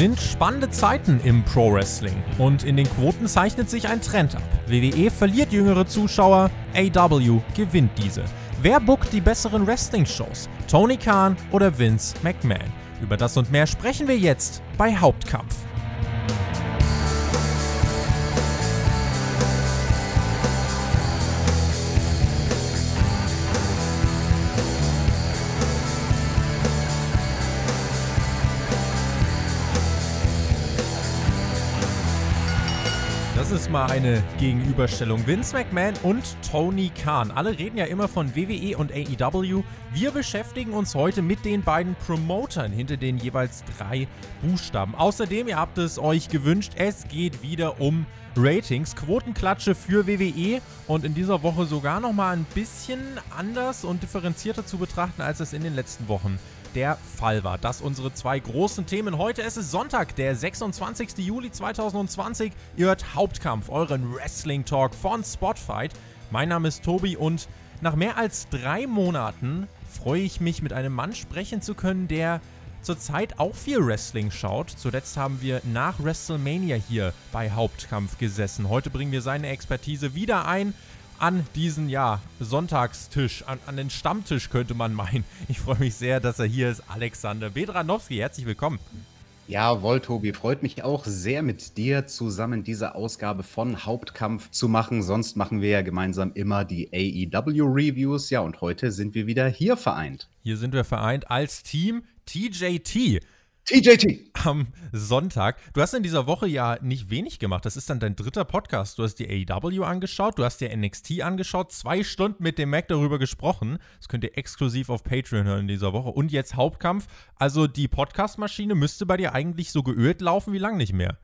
sind spannende Zeiten im Pro Wrestling und in den Quoten zeichnet sich ein Trend ab. WWE verliert jüngere Zuschauer, AW gewinnt diese. Wer bookt die besseren Wrestling-Shows? Tony Khan oder Vince McMahon? Über das und mehr sprechen wir jetzt bei Hauptkampf. Mal eine Gegenüberstellung. Vince McMahon und Tony Khan. Alle reden ja immer von WWE und AEW. Wir beschäftigen uns heute mit den beiden Promotern hinter den jeweils drei Buchstaben. Außerdem, ihr habt es euch gewünscht, es geht wieder um Ratings, Quotenklatsche für WWE und in dieser Woche sogar nochmal ein bisschen anders und differenzierter zu betrachten, als es in den letzten Wochen der Fall war. Das unsere zwei großen Themen. Heute ist es Sonntag, der 26. Juli 2020. Ihr hört Hauptkampf, euren Wrestling Talk von Spotfight. Mein Name ist Tobi und nach mehr als drei Monaten freue ich mich, mit einem Mann sprechen zu können, der zurzeit auch viel Wrestling schaut. Zuletzt haben wir nach WrestleMania hier bei Hauptkampf gesessen. Heute bringen wir seine Expertise wieder ein an diesen, ja, Sonntagstisch, an, an den Stammtisch könnte man meinen. Ich freue mich sehr, dass er hier ist. Alexander Bedranowski, herzlich willkommen. Jawohl, Tobi, freut mich auch sehr mit dir zusammen diese Ausgabe von Hauptkampf zu machen. Sonst machen wir ja gemeinsam immer die AEW-Reviews. Ja, und heute sind wir wieder hier vereint. Hier sind wir vereint als Team TJT. TJT. Am Sonntag. Du hast in dieser Woche ja nicht wenig gemacht. Das ist dann dein dritter Podcast. Du hast die AEW angeschaut, du hast dir NXT angeschaut, zwei Stunden mit dem Mac darüber gesprochen. Das könnt ihr exklusiv auf Patreon hören in dieser Woche. Und jetzt Hauptkampf. Also die Podcast-Maschine müsste bei dir eigentlich so geölt laufen wie lang nicht mehr.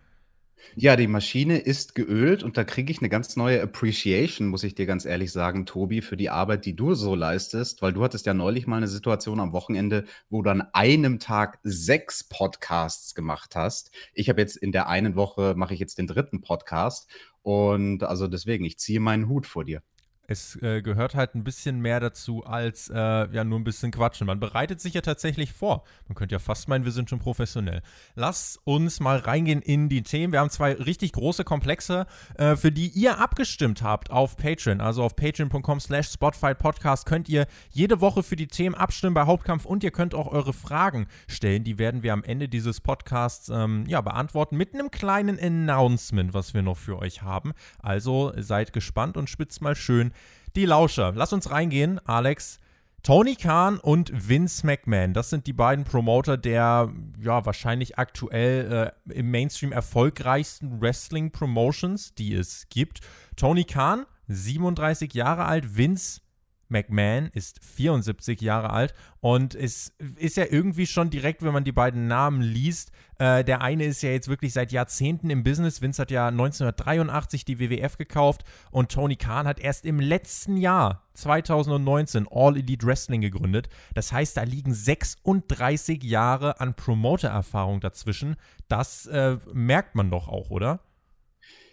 Ja, die Maschine ist geölt und da kriege ich eine ganz neue Appreciation, muss ich dir ganz ehrlich sagen, Tobi, für die Arbeit, die du so leistest, weil du hattest ja neulich mal eine Situation am Wochenende, wo du an einem Tag sechs Podcasts gemacht hast. Ich habe jetzt in der einen Woche mache ich jetzt den dritten Podcast und also deswegen, ich ziehe meinen Hut vor dir es äh, gehört halt ein bisschen mehr dazu als äh, ja nur ein bisschen quatschen. Man bereitet sich ja tatsächlich vor. Man könnte ja fast meinen, wir sind schon professionell. Lass uns mal reingehen in die Themen. Wir haben zwei richtig große Komplexe, äh, für die ihr abgestimmt habt auf Patreon. Also auf patreon.com slash Podcast könnt ihr jede Woche für die Themen abstimmen bei Hauptkampf und ihr könnt auch eure Fragen stellen. Die werden wir am Ende dieses Podcasts ähm, ja, beantworten mit einem kleinen Announcement, was wir noch für euch haben. Also seid gespannt und spitzt mal schön die Lauscher. Lass uns reingehen, Alex. Tony Khan und Vince McMahon, das sind die beiden Promoter der ja wahrscheinlich aktuell äh, im Mainstream erfolgreichsten Wrestling Promotions, die es gibt. Tony Khan, 37 Jahre alt, Vince McMahon ist 74 Jahre alt und es ist ja irgendwie schon direkt, wenn man die beiden Namen liest, äh, der eine ist ja jetzt wirklich seit Jahrzehnten im Business. Vince hat ja 1983 die WWF gekauft und Tony Khan hat erst im letzten Jahr 2019 All Elite Wrestling gegründet. Das heißt, da liegen 36 Jahre an Promoter-Erfahrung dazwischen. Das äh, merkt man doch auch, oder?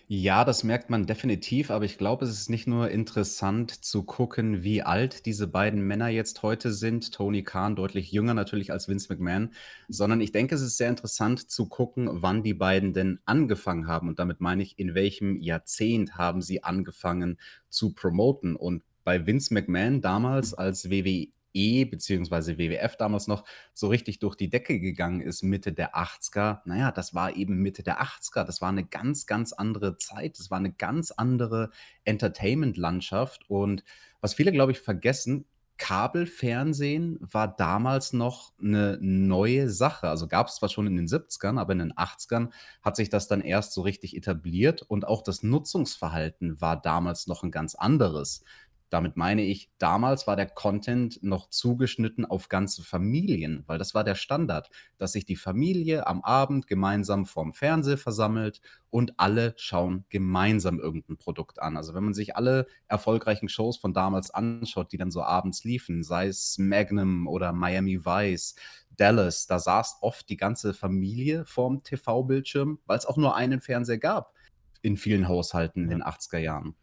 Ja, das merkt man definitiv, aber ich glaube, es ist nicht nur interessant zu gucken, wie alt diese beiden Männer jetzt heute sind. Tony Khan deutlich jünger natürlich als Vince McMahon, sondern ich denke, es ist sehr interessant zu gucken, wann die beiden denn angefangen haben. Und damit meine ich, in welchem Jahrzehnt haben sie angefangen zu promoten. Und bei Vince McMahon damals als WWE E beziehungsweise WWF damals noch so richtig durch die Decke gegangen ist, Mitte der 80er, naja, das war eben Mitte der 80er. Das war eine ganz, ganz andere Zeit. Das war eine ganz andere Entertainment-Landschaft. Und was viele, glaube ich, vergessen, Kabelfernsehen war damals noch eine neue Sache. Also gab es zwar schon in den 70ern, aber in den 80ern hat sich das dann erst so richtig etabliert und auch das Nutzungsverhalten war damals noch ein ganz anderes. Damit meine ich, damals war der Content noch zugeschnitten auf ganze Familien, weil das war der Standard, dass sich die Familie am Abend gemeinsam vorm Fernseher versammelt und alle schauen gemeinsam irgendein Produkt an. Also wenn man sich alle erfolgreichen Shows von damals anschaut, die dann so abends liefen, sei es Magnum oder Miami Vice, Dallas, da saß oft die ganze Familie vorm TV-Bildschirm, weil es auch nur einen Fernseher gab in vielen Haushalten in den 80er Jahren.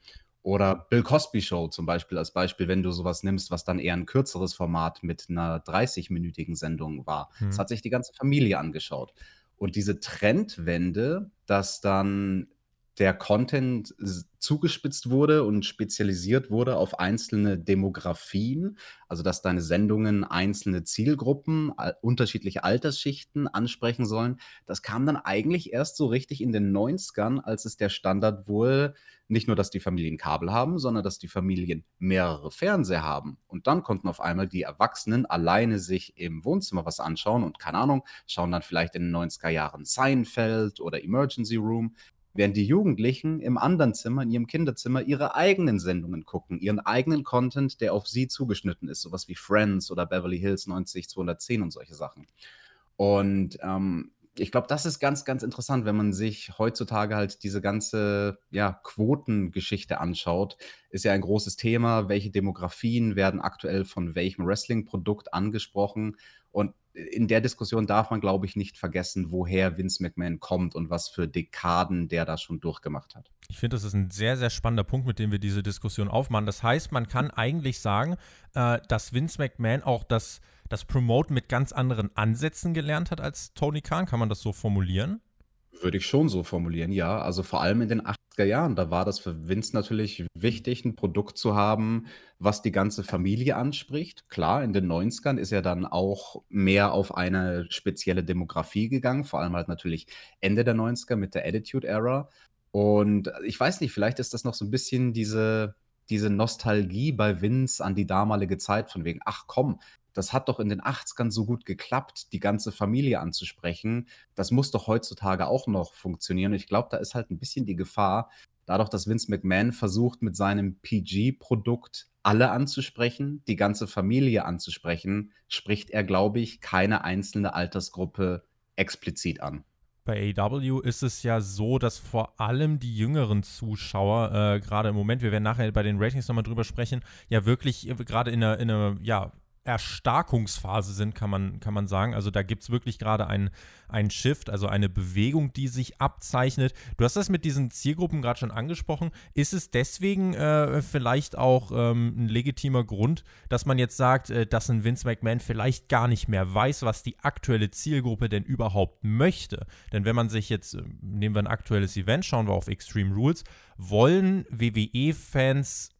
Oder Bill Cosby Show zum Beispiel als Beispiel, wenn du sowas nimmst, was dann eher ein kürzeres Format mit einer 30-minütigen Sendung war. Mhm. Das hat sich die ganze Familie angeschaut. Und diese Trendwende, dass dann der Content zugespitzt wurde und spezialisiert wurde auf einzelne Demografien, also dass deine Sendungen einzelne Zielgruppen, unterschiedliche Altersschichten ansprechen sollen. Das kam dann eigentlich erst so richtig in den 90ern, als es der Standard wurde, nicht nur, dass die Familien Kabel haben, sondern dass die Familien mehrere Fernseher haben. Und dann konnten auf einmal die Erwachsenen alleine sich im Wohnzimmer was anschauen und keine Ahnung, schauen dann vielleicht in den 90er Jahren Seinfeld oder Emergency Room während die Jugendlichen im anderen Zimmer, in ihrem Kinderzimmer, ihre eigenen Sendungen gucken, ihren eigenen Content, der auf sie zugeschnitten ist, sowas wie Friends oder Beverly Hills 90210 und solche Sachen. Und ähm, ich glaube, das ist ganz, ganz interessant, wenn man sich heutzutage halt diese ganze ja, Quotengeschichte anschaut. Ist ja ein großes Thema. Welche Demografien werden aktuell von welchem Wrestling-Produkt angesprochen? Und in der Diskussion darf man, glaube ich, nicht vergessen, woher Vince McMahon kommt und was für Dekaden der da schon durchgemacht hat. Ich finde, das ist ein sehr, sehr spannender Punkt, mit dem wir diese Diskussion aufmachen. Das heißt, man kann eigentlich sagen, äh, dass Vince McMahon auch das, das Promoten mit ganz anderen Ansätzen gelernt hat als Tony Khan. Kann man das so formulieren? Würde ich schon so formulieren, ja. Also vor allem in den 80er Jahren, da war das für Vince natürlich wichtig, ein Produkt zu haben, was die ganze Familie anspricht. Klar, in den 90ern ist er dann auch mehr auf eine spezielle Demografie gegangen, vor allem halt natürlich Ende der 90er mit der Attitude Era. Und ich weiß nicht, vielleicht ist das noch so ein bisschen diese, diese Nostalgie bei Vince an die damalige Zeit, von wegen, ach komm, das hat doch in den 80ern so gut geklappt, die ganze Familie anzusprechen. Das muss doch heutzutage auch noch funktionieren. Ich glaube, da ist halt ein bisschen die Gefahr, dadurch, dass Vince McMahon versucht, mit seinem PG-Produkt alle anzusprechen, die ganze Familie anzusprechen, spricht er, glaube ich, keine einzelne Altersgruppe explizit an. Bei AEW ist es ja so, dass vor allem die jüngeren Zuschauer, äh, gerade im Moment, wir werden nachher bei den Ratings nochmal drüber sprechen, ja wirklich äh, gerade in einer, in einer ja, Erstarkungsphase sind, kann man, kann man sagen. Also da gibt es wirklich gerade einen, einen Shift, also eine Bewegung, die sich abzeichnet. Du hast das mit diesen Zielgruppen gerade schon angesprochen. Ist es deswegen äh, vielleicht auch ähm, ein legitimer Grund, dass man jetzt sagt, äh, dass ein Vince McMahon vielleicht gar nicht mehr weiß, was die aktuelle Zielgruppe denn überhaupt möchte? Denn wenn man sich jetzt, äh, nehmen wir ein aktuelles Event, schauen wir auf Extreme Rules, wollen WWE-Fans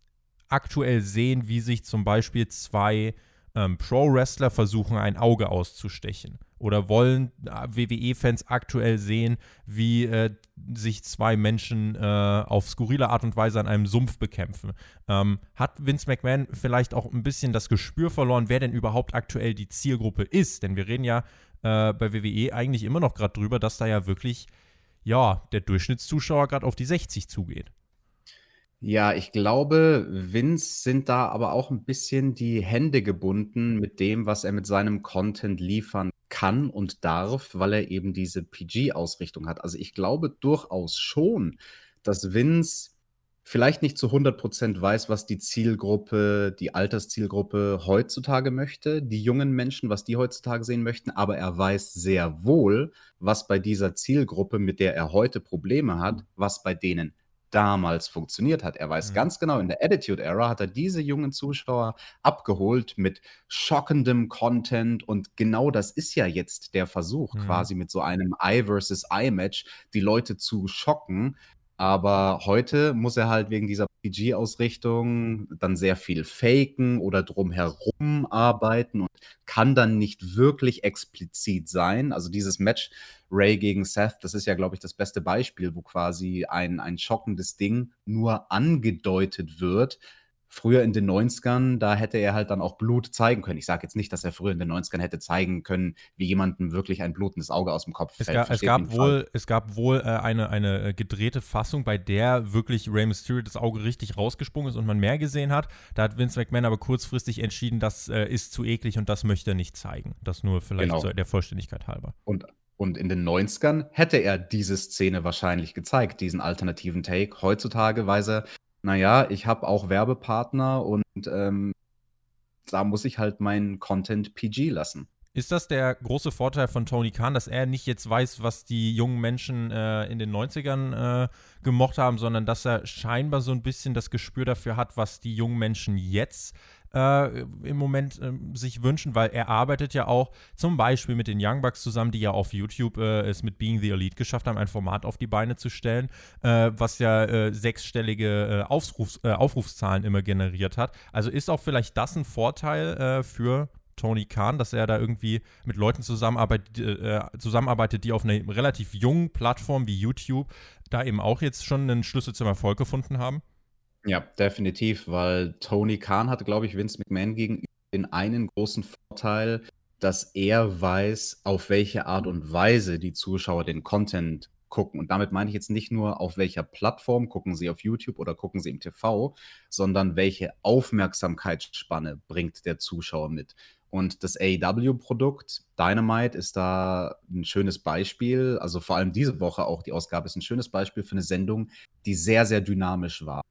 aktuell sehen, wie sich zum Beispiel zwei ähm, Pro-Wrestler versuchen, ein Auge auszustechen? Oder wollen äh, WWE-Fans aktuell sehen, wie äh, sich zwei Menschen äh, auf skurrile Art und Weise an einem Sumpf bekämpfen? Ähm, hat Vince McMahon vielleicht auch ein bisschen das Gespür verloren, wer denn überhaupt aktuell die Zielgruppe ist? Denn wir reden ja äh, bei WWE eigentlich immer noch gerade drüber, dass da ja wirklich, ja, der Durchschnittszuschauer gerade auf die 60 zugeht. Ja, ich glaube, Vince sind da aber auch ein bisschen die Hände gebunden mit dem, was er mit seinem Content liefern kann und darf, weil er eben diese PG-Ausrichtung hat. Also, ich glaube durchaus schon, dass Vince vielleicht nicht zu 100% weiß, was die Zielgruppe die Alterszielgruppe heutzutage möchte, die jungen Menschen, was die heutzutage sehen möchten, aber er weiß sehr wohl, was bei dieser Zielgruppe, mit der er heute Probleme hat, was bei denen damals funktioniert hat. Er weiß mhm. ganz genau, in der Attitude Era hat er diese jungen Zuschauer abgeholt mit schockendem Content und genau das ist ja jetzt der Versuch, mhm. quasi mit so einem Eye versus Eye Match die Leute zu schocken, aber heute muss er halt wegen dieser PG-Ausrichtung dann sehr viel faken oder drumherum arbeiten und kann dann nicht wirklich explizit sein. Also dieses Match Ray gegen Seth, das ist ja, glaube ich, das beste Beispiel, wo quasi ein, ein schockendes Ding nur angedeutet wird, früher in den 90ern, da hätte er halt dann auch Blut zeigen können. Ich sage jetzt nicht, dass er früher in den 90ern hätte zeigen können, wie jemandem wirklich ein blutendes Auge aus dem Kopf es fällt. Ga, es, gab wohl, es gab wohl äh, eine, eine äh, gedrehte Fassung, bei der wirklich Rey Mysterio das Auge richtig rausgesprungen ist und man mehr gesehen hat. Da hat Vince McMahon aber kurzfristig entschieden, das äh, ist zu eklig und das möchte er nicht zeigen. Das nur vielleicht genau. der Vollständigkeit halber. Und und in den 90ern hätte er diese Szene wahrscheinlich gezeigt, diesen alternativen Take. Heutzutage weiß er, naja, ich habe auch Werbepartner und ähm, da muss ich halt meinen Content PG lassen. Ist das der große Vorteil von Tony Khan, dass er nicht jetzt weiß, was die jungen Menschen äh, in den 90ern äh, gemocht haben, sondern dass er scheinbar so ein bisschen das Gespür dafür hat, was die jungen Menschen jetzt äh, im Moment äh, sich wünschen, weil er arbeitet ja auch zum Beispiel mit den Young Bucks zusammen, die ja auf YouTube äh, es mit Being the Elite geschafft haben, ein Format auf die Beine zu stellen, äh, was ja äh, sechsstellige äh, Aufrufs, Aufrufszahlen immer generiert hat. Also ist auch vielleicht das ein Vorteil für Tony Khan, dass er da irgendwie mit Leuten zusammenarbeitet, äh, zusammenarbeitet, die auf einer relativ jungen Plattform wie YouTube da eben auch jetzt schon einen Schlüssel zum Erfolg gefunden haben? Ja, definitiv, weil Tony Khan hatte, glaube ich, Vince McMahon gegenüber den einen großen Vorteil, dass er weiß, auf welche Art und Weise die Zuschauer den Content gucken. Und damit meine ich jetzt nicht nur, auf welcher Plattform gucken sie auf YouTube oder gucken sie im TV, sondern welche Aufmerksamkeitsspanne bringt der Zuschauer mit. Und das AEW-Produkt Dynamite ist da ein schönes Beispiel. Also vor allem diese Woche auch die Ausgabe ist ein schönes Beispiel für eine Sendung, die sehr, sehr dynamisch war.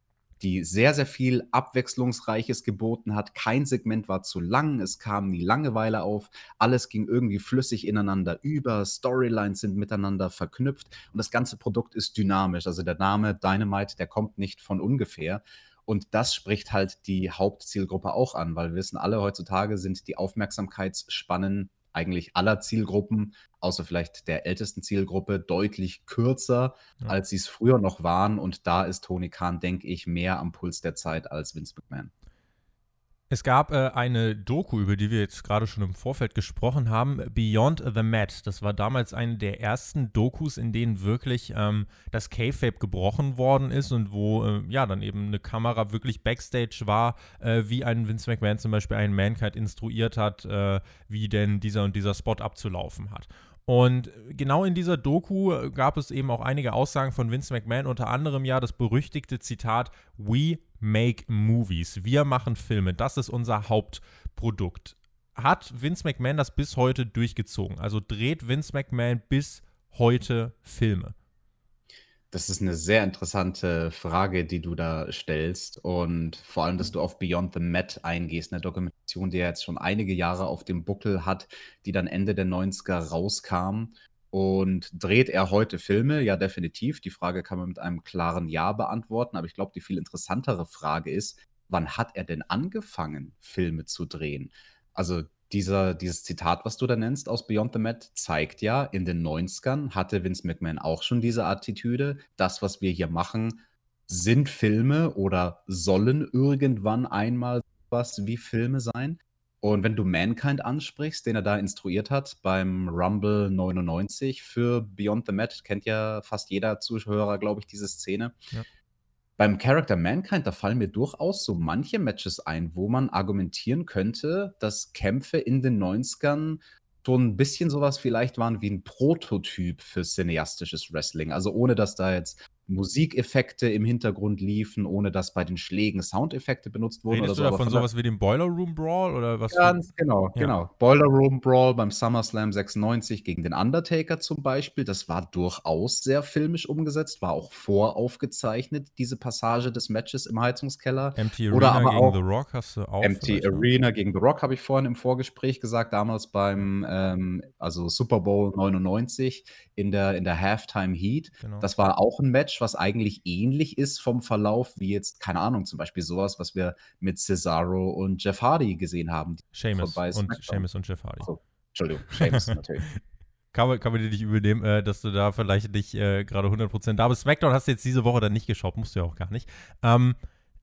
Die sehr, sehr viel Abwechslungsreiches geboten hat. Kein Segment war zu lang, es kam nie Langeweile auf. Alles ging irgendwie flüssig ineinander über. Storylines sind miteinander verknüpft und das ganze Produkt ist dynamisch. Also der Name Dynamite, der kommt nicht von ungefähr. Und das spricht halt die Hauptzielgruppe auch an, weil wir wissen alle, heutzutage sind die Aufmerksamkeitsspannen eigentlich aller Zielgruppen, außer vielleicht der ältesten Zielgruppe, deutlich kürzer, ja. als sie es früher noch waren. Und da ist Tony Khan, denke ich, mehr am Puls der Zeit als Vince McMahon. Es gab äh, eine Doku, über die wir jetzt gerade schon im Vorfeld gesprochen haben, Beyond the Mat. Das war damals eine der ersten Dokus, in denen wirklich ähm, das K-Fape gebrochen worden ist und wo äh, ja dann eben eine Kamera wirklich Backstage war, äh, wie ein Vince McMahon zum Beispiel einen Mankind instruiert hat, äh, wie denn dieser und dieser Spot abzulaufen hat. Und genau in dieser Doku äh, gab es eben auch einige Aussagen von Vince McMahon, unter anderem ja das berüchtigte Zitat We make movies. Wir machen Filme. Das ist unser Hauptprodukt. Hat Vince McMahon das bis heute durchgezogen? Also dreht Vince McMahon bis heute Filme? Das ist eine sehr interessante Frage, die du da stellst. Und vor allem, dass du auf Beyond the Mat eingehst, eine Dokumentation, die ja jetzt schon einige Jahre auf dem Buckel hat, die dann Ende der 90er rauskam. Und dreht er heute Filme? Ja, definitiv. Die Frage kann man mit einem klaren Ja beantworten. Aber ich glaube, die viel interessantere Frage ist, wann hat er denn angefangen, Filme zu drehen? Also dieser, dieses Zitat, was du da nennst aus Beyond the Mat, zeigt ja, in den 90ern hatte Vince McMahon auch schon diese Attitüde. Das, was wir hier machen, sind Filme oder sollen irgendwann einmal was wie Filme sein. Und wenn du Mankind ansprichst, den er da instruiert hat beim Rumble 99 für Beyond the Mat, kennt ja fast jeder Zuhörer, glaube ich, diese Szene. Ja. Beim Character Mankind, da fallen mir durchaus so manche Matches ein, wo man argumentieren könnte, dass Kämpfe in den 90ern schon ein bisschen sowas vielleicht waren wie ein Prototyp für cineastisches Wrestling. Also ohne dass da jetzt Musikeffekte im Hintergrund liefen, ohne dass bei den Schlägen Soundeffekte benutzt wurden. Redest oder so, du davon sowas wie dem Boiler Room Brawl oder was? Ganz genau, ja. genau. Boiler Room Brawl beim SummerSlam 96 gegen den Undertaker zum Beispiel. Das war durchaus sehr filmisch umgesetzt, war auch voraufgezeichnet, diese Passage des Matches im Heizungskeller. Empty Arena oder aber gegen The Rock hast du auch. Empty Arena gegen The Rock habe ich vorhin im Vorgespräch gesagt, damals beim ähm, also Super Bowl 99 in der, in der Halftime Heat. Genau. Das war auch ein Match, was eigentlich ähnlich ist vom Verlauf wie jetzt, keine Ahnung, zum Beispiel sowas, was wir mit Cesaro und Jeff Hardy gesehen haben. Seamus und, Seamus und Jeff Hardy. So, Entschuldigung, Seamus natürlich. Kann man, kann man dir nicht übernehmen, äh, dass du da vielleicht nicht äh, gerade 100% da bist. SmackDown hast du jetzt diese Woche dann nicht geschaut, musst du ja auch gar nicht. Ähm,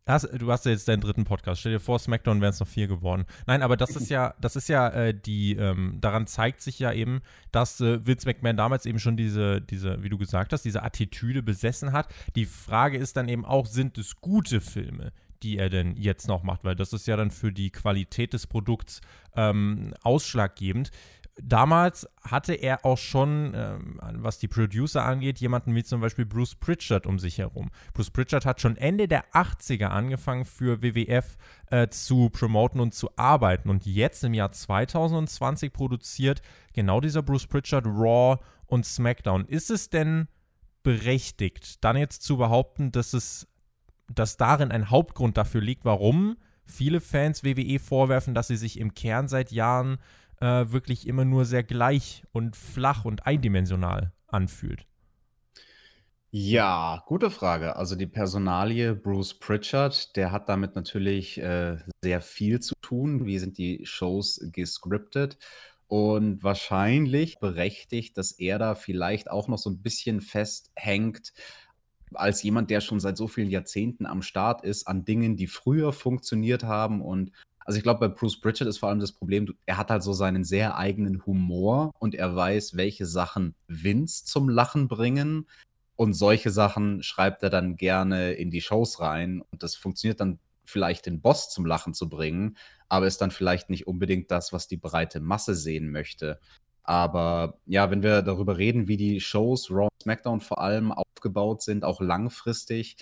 Hast, du hast ja jetzt deinen dritten Podcast. Stell dir vor, SmackDown wären es noch vier geworden. Nein, aber das ist ja, das ist ja äh, die, ähm, daran zeigt sich ja eben, dass äh, Vince McMahon damals eben schon diese, diese, wie du gesagt hast, diese Attitüde besessen hat. Die Frage ist dann eben auch, sind es gute Filme? die er denn jetzt noch macht, weil das ist ja dann für die Qualität des Produkts ähm, ausschlaggebend damals hatte er auch schon, ähm, was die Producer angeht, jemanden wie zum Beispiel Bruce Pritchard um sich herum. Bruce Pritchard hat schon Ende der 80er angefangen für WWF äh, zu promoten und zu arbeiten und jetzt im Jahr 2020 produziert genau dieser Bruce Pritchard Raw und SmackDown. Ist es denn berechtigt, dann jetzt zu behaupten, dass es, dass darin ein Hauptgrund dafür liegt, warum viele Fans WWE vorwerfen, dass sie sich im Kern seit Jahren äh, wirklich immer nur sehr gleich und flach und eindimensional anfühlt. Ja, gute Frage. Also die Personalie Bruce Pritchard, der hat damit natürlich äh, sehr viel zu tun. Wie sind die Shows gescriptet? Und wahrscheinlich berechtigt, dass er da vielleicht auch noch so ein bisschen festhängt als jemand, der schon seit so vielen Jahrzehnten am Start ist, an Dingen, die früher funktioniert haben. Und also ich glaube, bei Bruce Pritchard ist vor allem das Problem, er hat halt so seinen sehr eigenen Humor und er weiß, welche Sachen Vince zum Lachen bringen. Und solche Sachen schreibt er dann gerne in die Shows rein. Und das funktioniert dann vielleicht den Boss zum Lachen zu bringen, aber ist dann vielleicht nicht unbedingt das, was die breite Masse sehen möchte. Aber ja, wenn wir darüber reden, wie die Shows, Raw und SmackDown vor allem aufgebaut sind, auch langfristig,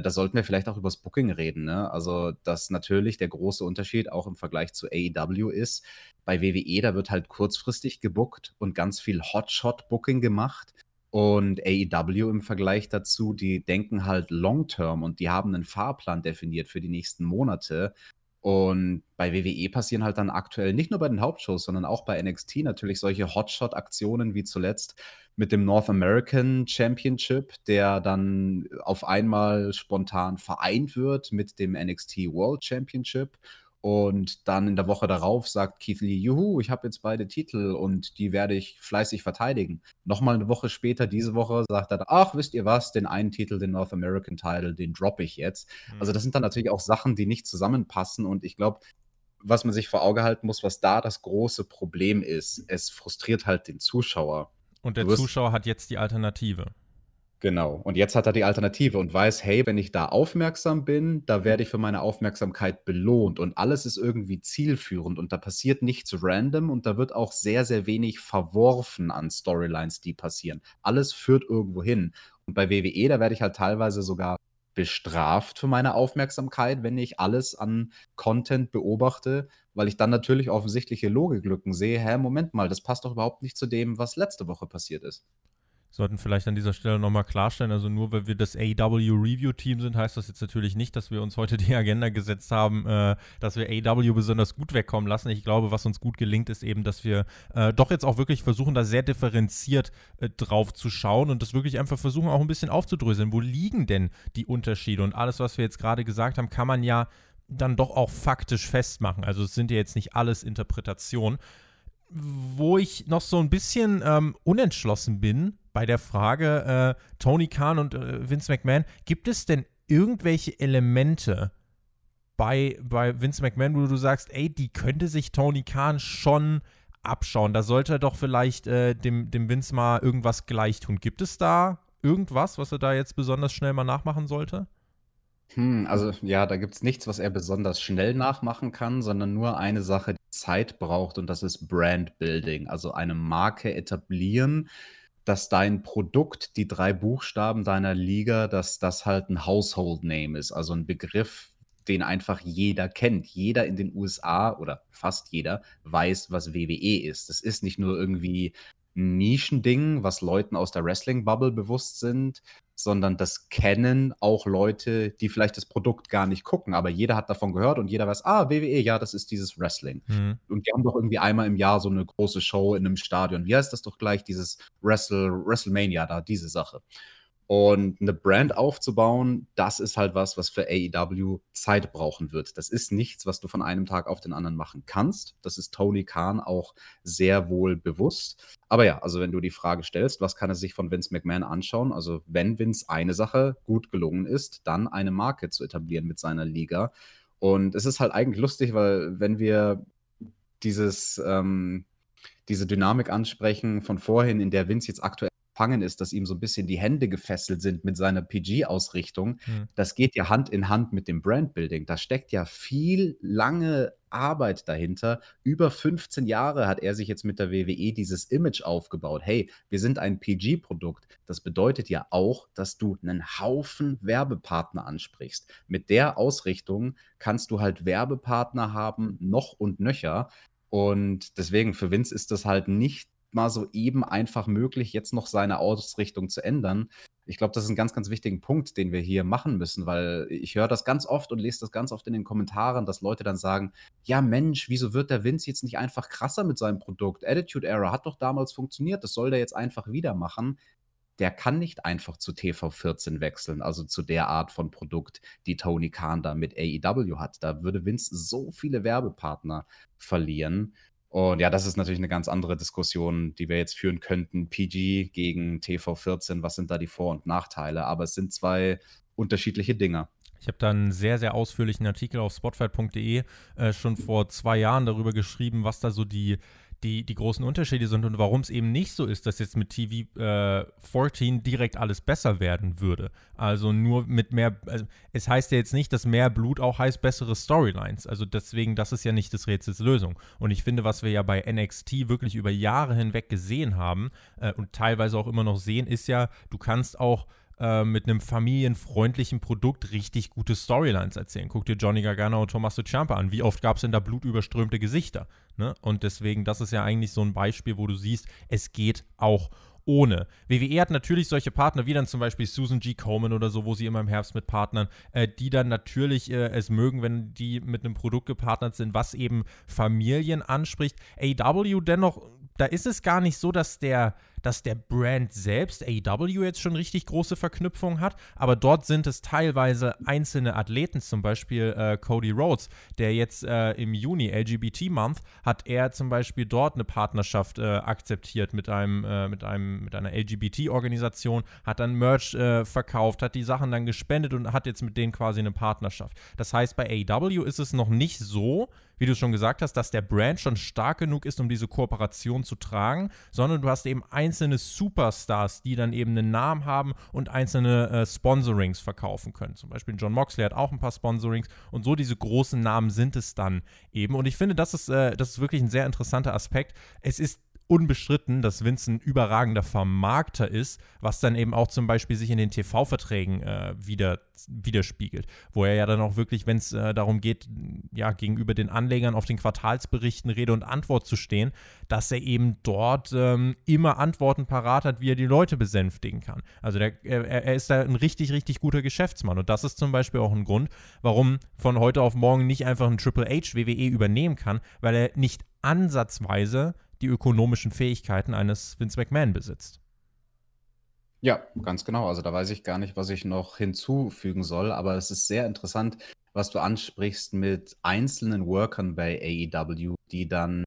da sollten wir vielleicht auch über das Booking reden. Ne? Also, dass natürlich der große Unterschied auch im Vergleich zu AEW ist. Bei WWE, da wird halt kurzfristig gebuckt und ganz viel Hotshot-Booking gemacht. Und AEW im Vergleich dazu, die denken halt long-term und die haben einen Fahrplan definiert für die nächsten Monate. Und bei WWE passieren halt dann aktuell nicht nur bei den Hauptshows, sondern auch bei NXT natürlich solche Hotshot-Aktionen wie zuletzt mit dem North American Championship, der dann auf einmal spontan vereint wird mit dem NXT World Championship und dann in der Woche darauf sagt Keith Lee, juhu, ich habe jetzt beide Titel und die werde ich fleißig verteidigen. Nochmal eine Woche später, diese Woche, sagt er, ach, wisst ihr was, den einen Titel, den North American Title, den droppe ich jetzt. Mhm. Also das sind dann natürlich auch Sachen, die nicht zusammenpassen und ich glaube, was man sich vor Auge halten muss, was da das große Problem ist, es frustriert halt den Zuschauer. Und der Zuschauer hat jetzt die Alternative. Genau. Und jetzt hat er die Alternative und weiß, hey, wenn ich da aufmerksam bin, da werde ich für meine Aufmerksamkeit belohnt und alles ist irgendwie zielführend und da passiert nichts random und da wird auch sehr, sehr wenig verworfen an Storylines, die passieren. Alles führt irgendwo hin. Und bei WWE, da werde ich halt teilweise sogar bestraft für meine Aufmerksamkeit, wenn ich alles an Content beobachte, weil ich dann natürlich offensichtliche Logiklücken sehe. Hä, Moment mal, das passt doch überhaupt nicht zu dem, was letzte Woche passiert ist sollten vielleicht an dieser Stelle nochmal klarstellen, also nur weil wir das AW Review Team sind, heißt das jetzt natürlich nicht, dass wir uns heute die Agenda gesetzt haben, äh, dass wir AW besonders gut wegkommen lassen. Ich glaube, was uns gut gelingt, ist eben, dass wir äh, doch jetzt auch wirklich versuchen, da sehr differenziert äh, drauf zu schauen und das wirklich einfach versuchen, auch ein bisschen aufzudröseln. Wo liegen denn die Unterschiede? Und alles, was wir jetzt gerade gesagt haben, kann man ja dann doch auch faktisch festmachen. Also es sind ja jetzt nicht alles Interpretationen wo ich noch so ein bisschen ähm, unentschlossen bin bei der Frage äh, Tony Khan und äh, Vince McMahon, gibt es denn irgendwelche Elemente bei, bei Vince McMahon, wo du sagst, ey, die könnte sich Tony Khan schon abschauen. Da sollte er doch vielleicht äh, dem, dem Vince mal irgendwas gleich tun. Gibt es da irgendwas, was er da jetzt besonders schnell mal nachmachen sollte? Hm, also ja, da gibt es nichts, was er besonders schnell nachmachen kann, sondern nur eine Sache, die Zeit braucht und das ist Brand Building, also eine Marke etablieren, dass dein Produkt, die drei Buchstaben deiner Liga, dass das halt ein Household Name ist, also ein Begriff, den einfach jeder kennt. Jeder in den USA oder fast jeder weiß, was WWE ist. Das ist nicht nur irgendwie ein Nischending, was Leuten aus der Wrestling-Bubble bewusst sind, sondern das kennen auch Leute, die vielleicht das Produkt gar nicht gucken, aber jeder hat davon gehört und jeder weiß, ah, WWE, ja, das ist dieses Wrestling. Mhm. Und die haben doch irgendwie einmal im Jahr so eine große Show in einem Stadion. Wie heißt das doch gleich, dieses Wrestle, WrestleMania da, diese Sache. Und eine Brand aufzubauen, das ist halt was, was für AEW Zeit brauchen wird. Das ist nichts, was du von einem Tag auf den anderen machen kannst. Das ist Tony Khan auch sehr wohl bewusst. Aber ja, also wenn du die Frage stellst, was kann er sich von Vince McMahon anschauen? Also wenn Vince eine Sache gut gelungen ist, dann eine Marke zu etablieren mit seiner Liga. Und es ist halt eigentlich lustig, weil wenn wir dieses, ähm, diese Dynamik ansprechen von vorhin, in der Vince jetzt aktuell gefangen ist, dass ihm so ein bisschen die Hände gefesselt sind mit seiner PG-Ausrichtung, mhm. das geht ja Hand in Hand mit dem Brandbuilding. Da steckt ja viel lange Arbeit dahinter. Über 15 Jahre hat er sich jetzt mit der WWE dieses Image aufgebaut. Hey, wir sind ein PG-Produkt. Das bedeutet ja auch, dass du einen Haufen Werbepartner ansprichst. Mit der Ausrichtung kannst du halt Werbepartner haben, noch und nöcher. Und deswegen für Vince ist das halt nicht mal so eben einfach möglich, jetzt noch seine Ausrichtung zu ändern. Ich glaube, das ist ein ganz, ganz wichtiger Punkt, den wir hier machen müssen, weil ich höre das ganz oft und lese das ganz oft in den Kommentaren, dass Leute dann sagen, ja Mensch, wieso wird der Vince jetzt nicht einfach krasser mit seinem Produkt? Attitude Error hat doch damals funktioniert, das soll der jetzt einfach wieder machen. der kann nicht einfach zu TV14 wechseln, also zu der Art von Produkt, die Tony Khan da mit AEW hat. Da würde Vince so viele Werbepartner verlieren. Und ja, das ist natürlich eine ganz andere Diskussion, die wir jetzt führen könnten. PG gegen TV14, was sind da die Vor- und Nachteile? Aber es sind zwei unterschiedliche Dinge. Ich habe da einen sehr, sehr ausführlichen Artikel auf spotfight.de äh, schon vor zwei Jahren darüber geschrieben, was da so die, die, die großen Unterschiede sind und warum es eben nicht so ist, dass jetzt mit TV äh, 14 direkt alles besser werden würde. Also nur mit mehr, also es heißt ja jetzt nicht, dass mehr Blut auch heißt bessere Storylines. Also deswegen, das ist ja nicht des Rätsels Lösung. Und ich finde, was wir ja bei NXT wirklich über Jahre hinweg gesehen haben äh, und teilweise auch immer noch sehen, ist ja, du kannst auch äh, mit einem familienfreundlichen Produkt richtig gute Storylines erzählen. Guck dir Johnny Gargano und Tommaso Ciampa an. Wie oft gab es denn da blutüberströmte Gesichter? Ne? Und deswegen, das ist ja eigentlich so ein Beispiel, wo du siehst, es geht auch ohne. WWE hat natürlich solche Partner, wie dann zum Beispiel Susan G. Coleman oder so, wo sie immer im Herbst mit Partnern, äh, die dann natürlich äh, es mögen, wenn die mit einem Produkt gepartnert sind, was eben Familien anspricht. AW dennoch da ist es gar nicht so, dass der, dass der Brand selbst, AEW, jetzt schon richtig große Verknüpfungen hat, aber dort sind es teilweise einzelne Athleten, zum Beispiel äh, Cody Rhodes, der jetzt äh, im Juni, LGBT Month, hat er zum Beispiel dort eine Partnerschaft äh, akzeptiert mit einem, äh, mit einem, mit einer LGBT-Organisation, hat dann Merch äh, verkauft, hat die Sachen dann gespendet und hat jetzt mit denen quasi eine Partnerschaft. Das heißt, bei AEW ist es noch nicht so, wie du schon gesagt hast, dass der Brand schon stark genug ist, um diese Kooperation zu tragen, sondern du hast eben einzelne Superstars, die dann eben einen Namen haben und einzelne äh, Sponsorings verkaufen können. Zum Beispiel John Moxley hat auch ein paar Sponsorings und so diese großen Namen sind es dann eben. Und ich finde, das ist, äh, das ist wirklich ein sehr interessanter Aspekt. Es ist unbestritten, dass Vince ein überragender Vermarkter ist, was dann eben auch zum Beispiel sich in den TV-Verträgen äh, wieder, widerspiegelt. Wo er ja dann auch wirklich, wenn es äh, darum geht, ja, gegenüber den Anlegern auf den Quartalsberichten Rede und Antwort zu stehen, dass er eben dort ähm, immer Antworten parat hat, wie er die Leute besänftigen kann. Also der, er, er ist da ein richtig, richtig guter Geschäftsmann. Und das ist zum Beispiel auch ein Grund, warum von heute auf morgen nicht einfach ein Triple H WWE übernehmen kann, weil er nicht ansatzweise die ökonomischen Fähigkeiten eines Vince McMahon besitzt. Ja, ganz genau. Also da weiß ich gar nicht, was ich noch hinzufügen soll, aber es ist sehr interessant, was du ansprichst mit einzelnen Workern bei AEW, die dann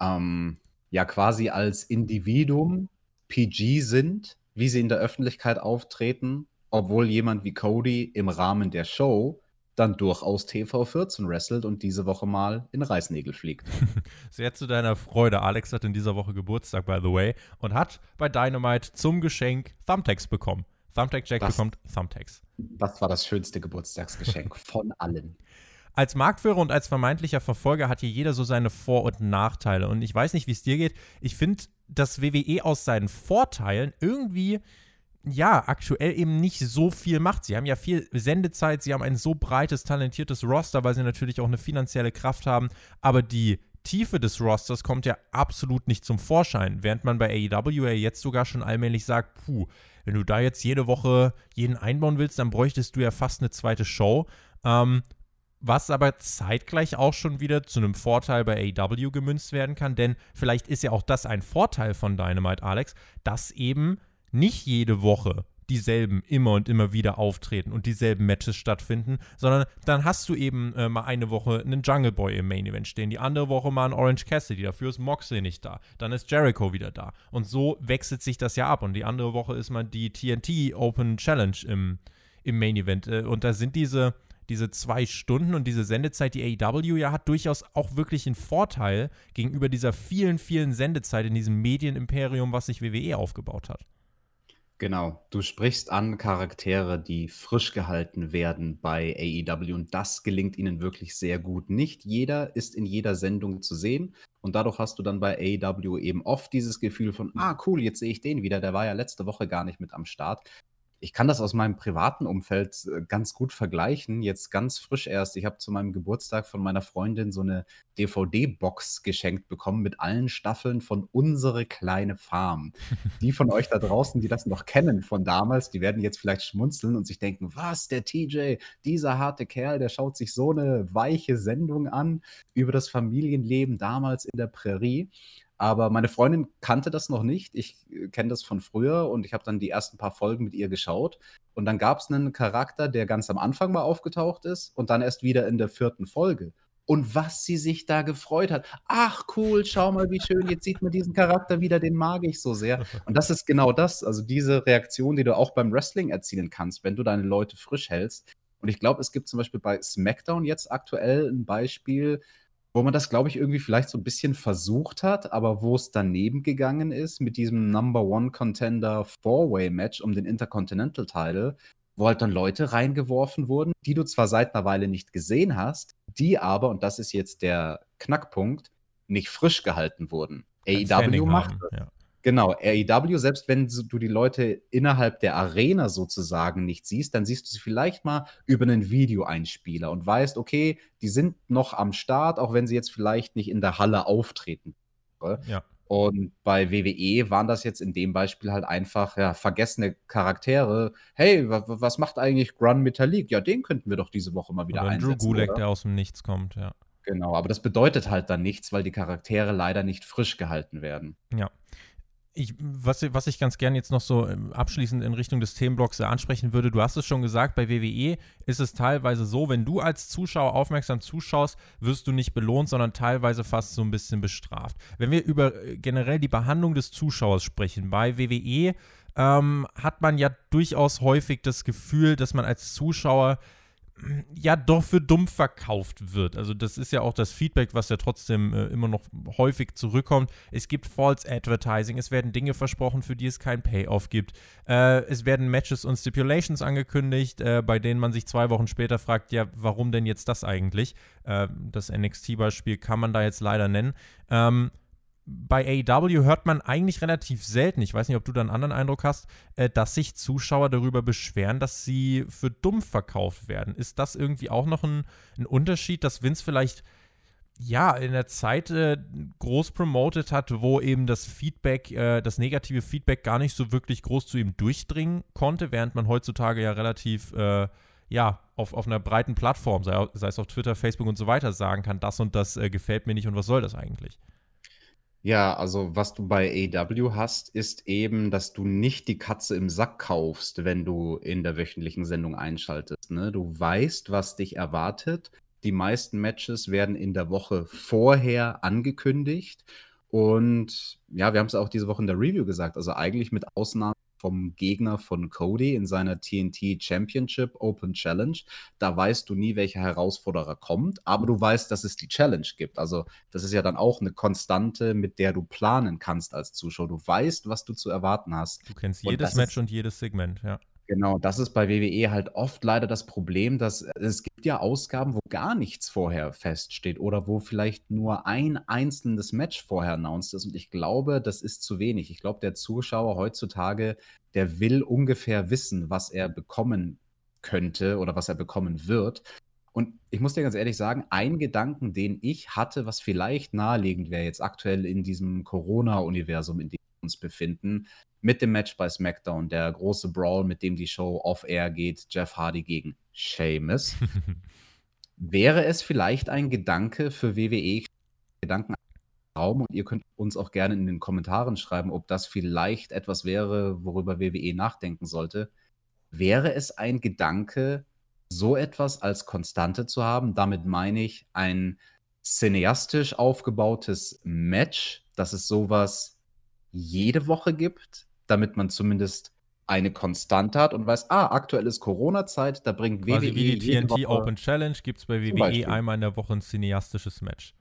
ähm, ja quasi als Individuum PG sind, wie sie in der Öffentlichkeit auftreten, obwohl jemand wie Cody im Rahmen der Show dann durchaus TV14 wrestelt und diese Woche mal in Reißnägel fliegt. Sehr zu deiner Freude. Alex hat in dieser Woche Geburtstag, by the way, und hat bei Dynamite zum Geschenk Thumbtacks bekommen. Thumbtack Jack das, bekommt Thumbtacks. Das war das schönste Geburtstagsgeschenk von allen. Als Marktführer und als vermeintlicher Verfolger hat hier jeder so seine Vor- und Nachteile. Und ich weiß nicht, wie es dir geht. Ich finde, dass WWE aus seinen Vorteilen irgendwie ja, aktuell eben nicht so viel macht. Sie haben ja viel Sendezeit, sie haben ein so breites, talentiertes Roster, weil sie natürlich auch eine finanzielle Kraft haben, aber die Tiefe des Rosters kommt ja absolut nicht zum Vorschein, während man bei AEW ja jetzt sogar schon allmählich sagt, puh, wenn du da jetzt jede Woche jeden einbauen willst, dann bräuchtest du ja fast eine zweite Show. Ähm, was aber zeitgleich auch schon wieder zu einem Vorteil bei AEW gemünzt werden kann, denn vielleicht ist ja auch das ein Vorteil von Dynamite, Alex, dass eben nicht jede Woche dieselben immer und immer wieder auftreten und dieselben Matches stattfinden, sondern dann hast du eben äh, mal eine Woche einen Jungle Boy im Main Event stehen, die andere Woche mal ein Orange Cassidy, dafür ist Moxley nicht da, dann ist Jericho wieder da und so wechselt sich das ja ab und die andere Woche ist mal die TNT Open Challenge im, im Main Event äh, und da sind diese diese zwei Stunden und diese Sendezeit, die AEW ja hat, durchaus auch wirklich einen Vorteil gegenüber dieser vielen, vielen Sendezeit in diesem Medienimperium, was sich WWE aufgebaut hat. Genau, du sprichst an Charaktere, die frisch gehalten werden bei AEW und das gelingt ihnen wirklich sehr gut. Nicht jeder ist in jeder Sendung zu sehen und dadurch hast du dann bei AEW eben oft dieses Gefühl von, ah cool, jetzt sehe ich den wieder, der war ja letzte Woche gar nicht mit am Start ich kann das aus meinem privaten Umfeld äh, ganz gut vergleichen. Jetzt ganz frisch erst. Ich habe zu meinem Geburtstag von meiner Freundin so eine DVD-Box geschenkt bekommen mit allen Staffeln von Unsere kleine Farm. Die von euch da draußen, die das noch kennen von damals, die werden jetzt vielleicht schmunzeln und sich denken, was, der TJ, dieser harte Kerl, der schaut sich so eine weiche Sendung an über das Familienleben damals in der Prärie. Aber meine Freundin kannte das noch nicht. Ich äh, kenne das von früher und ich habe dann die ersten paar Folgen mit ihr geschaut. Und dann gab es einen Charakter, der ganz am Anfang mal aufgetaucht ist und dann erst wieder in der vierten Folge. Und was sie sich da gefreut hat. Ach cool, schau mal, wie schön, jetzt sieht man diesen Charakter wieder, den mag ich so sehr. Und das ist genau das, also diese Reaktion, die du auch beim Wrestling erzielen kannst, wenn du deine Leute frisch hältst. Und ich glaube, es gibt zum Beispiel bei SmackDown jetzt aktuell ein Beispiel, wo man das, glaube ich, irgendwie vielleicht so ein bisschen versucht hat, aber wo es daneben gegangen ist mit diesem Number One Contender Four-Way-Match um den Intercontinental Title, wo halt dann Leute reingeworfen wurden, die du zwar seit einer Weile nicht gesehen hast, die aber, und das ist jetzt der Knackpunkt, nicht frisch gehalten wurden. AEW macht das. Ja. Genau, AEW, selbst wenn du die Leute innerhalb der Arena sozusagen nicht siehst, dann siehst du sie vielleicht mal über einen Videoeinspieler und weißt, okay, die sind noch am Start, auch wenn sie jetzt vielleicht nicht in der Halle auftreten. Ja. Und bei WWE waren das jetzt in dem Beispiel halt einfach ja, vergessene Charaktere. Hey, was macht eigentlich Grun Metallic? Ja, den könnten wir doch diese Woche mal wieder oder einsetzen. Drew Gulak, der aus dem Nichts kommt, ja. Genau, aber das bedeutet halt dann nichts, weil die Charaktere leider nicht frisch gehalten werden. Ja ich, was, was ich ganz gerne jetzt noch so ähm, abschließend in Richtung des Themenblocks äh, ansprechen würde, du hast es schon gesagt, bei WWE ist es teilweise so, wenn du als Zuschauer aufmerksam zuschaust, wirst du nicht belohnt, sondern teilweise fast so ein bisschen bestraft. Wenn wir über äh, generell die Behandlung des Zuschauers sprechen, bei WWE ähm, hat man ja durchaus häufig das Gefühl, dass man als Zuschauer ja doch für dumm verkauft wird. Also das ist ja auch das Feedback, was ja trotzdem äh, immer noch häufig zurückkommt. Es gibt False Advertising, es werden Dinge versprochen, für die es kein Payoff gibt. Äh, es werden Matches und Stipulations angekündigt, äh, bei denen man sich zwei Wochen später fragt, ja, warum denn jetzt das eigentlich? Äh, das NXT-Beispiel kann man da jetzt leider nennen. Ähm, bei AEW hört man eigentlich relativ selten, ich weiß nicht, ob du da einen anderen Eindruck hast, äh, dass sich Zuschauer darüber beschweren, dass sie für dumm verkauft werden. Ist das irgendwie auch noch ein, ein Unterschied, dass Vince vielleicht ja in der Zeit äh, groß promoted hat, wo eben das Feedback, äh, das negative Feedback gar nicht so wirklich groß zu ihm durchdringen konnte, während man heutzutage ja relativ äh, ja, auf, auf einer breiten Plattform, sei, sei, es auf Twitter, Facebook und so weiter, sagen kann, das und das äh, gefällt mir nicht und was soll das eigentlich? Ja, also was du bei AEW hast, ist eben, dass du nicht die Katze im Sack kaufst, wenn du in der wöchentlichen Sendung einschaltest. Ne? Du weißt, was dich erwartet. Die meisten Matches werden in der Woche vorher angekündigt. Und ja, wir haben es auch diese Woche in der Review gesagt. Also eigentlich mit Ausnahme vom Gegner von Cody in seiner TNT Championship Open Challenge. Da weißt du nie, welcher Herausforderer kommt, aber du weißt, dass es die Challenge gibt. Also das ist ja dann auch eine Konstante, mit der du planen kannst als Zuschauer. Du weißt, was du zu erwarten hast. Du kennst jedes Match und jedes Segment, ja. Genau, das ist bei WWE halt oft leider das Problem, dass es gibt ja Ausgaben, wo gar nichts vorher feststeht oder wo vielleicht nur ein einzelnes Match vorher announced ist. Und ich glaube, das ist zu wenig. Ich glaube, der Zuschauer heutzutage, der will ungefähr wissen, was er bekommen könnte oder was er bekommen wird. Und ich muss dir ganz ehrlich sagen, ein Gedanken, den ich hatte, was vielleicht naheliegend wäre, jetzt aktuell in diesem Corona-Universum, in dem uns befinden, mit dem Match bei SmackDown, der große Brawl, mit dem die Show off-air geht, Jeff Hardy gegen Sheamus. Wäre es vielleicht ein Gedanke für WWE, Gedanken Raum und ihr könnt uns auch gerne in den Kommentaren schreiben, ob das vielleicht etwas wäre, worüber WWE nachdenken sollte. Wäre es ein Gedanke, so etwas als Konstante zu haben? Damit meine ich ein cineastisch aufgebautes Match, dass es sowas jede Woche gibt, damit man zumindest eine Konstante hat und weiß, ah, aktuell ist Corona-Zeit, da bringt WWE. Quasi wie die TNT Open Challenge gibt es bei WWE einmal in der Woche ein cineastisches Match.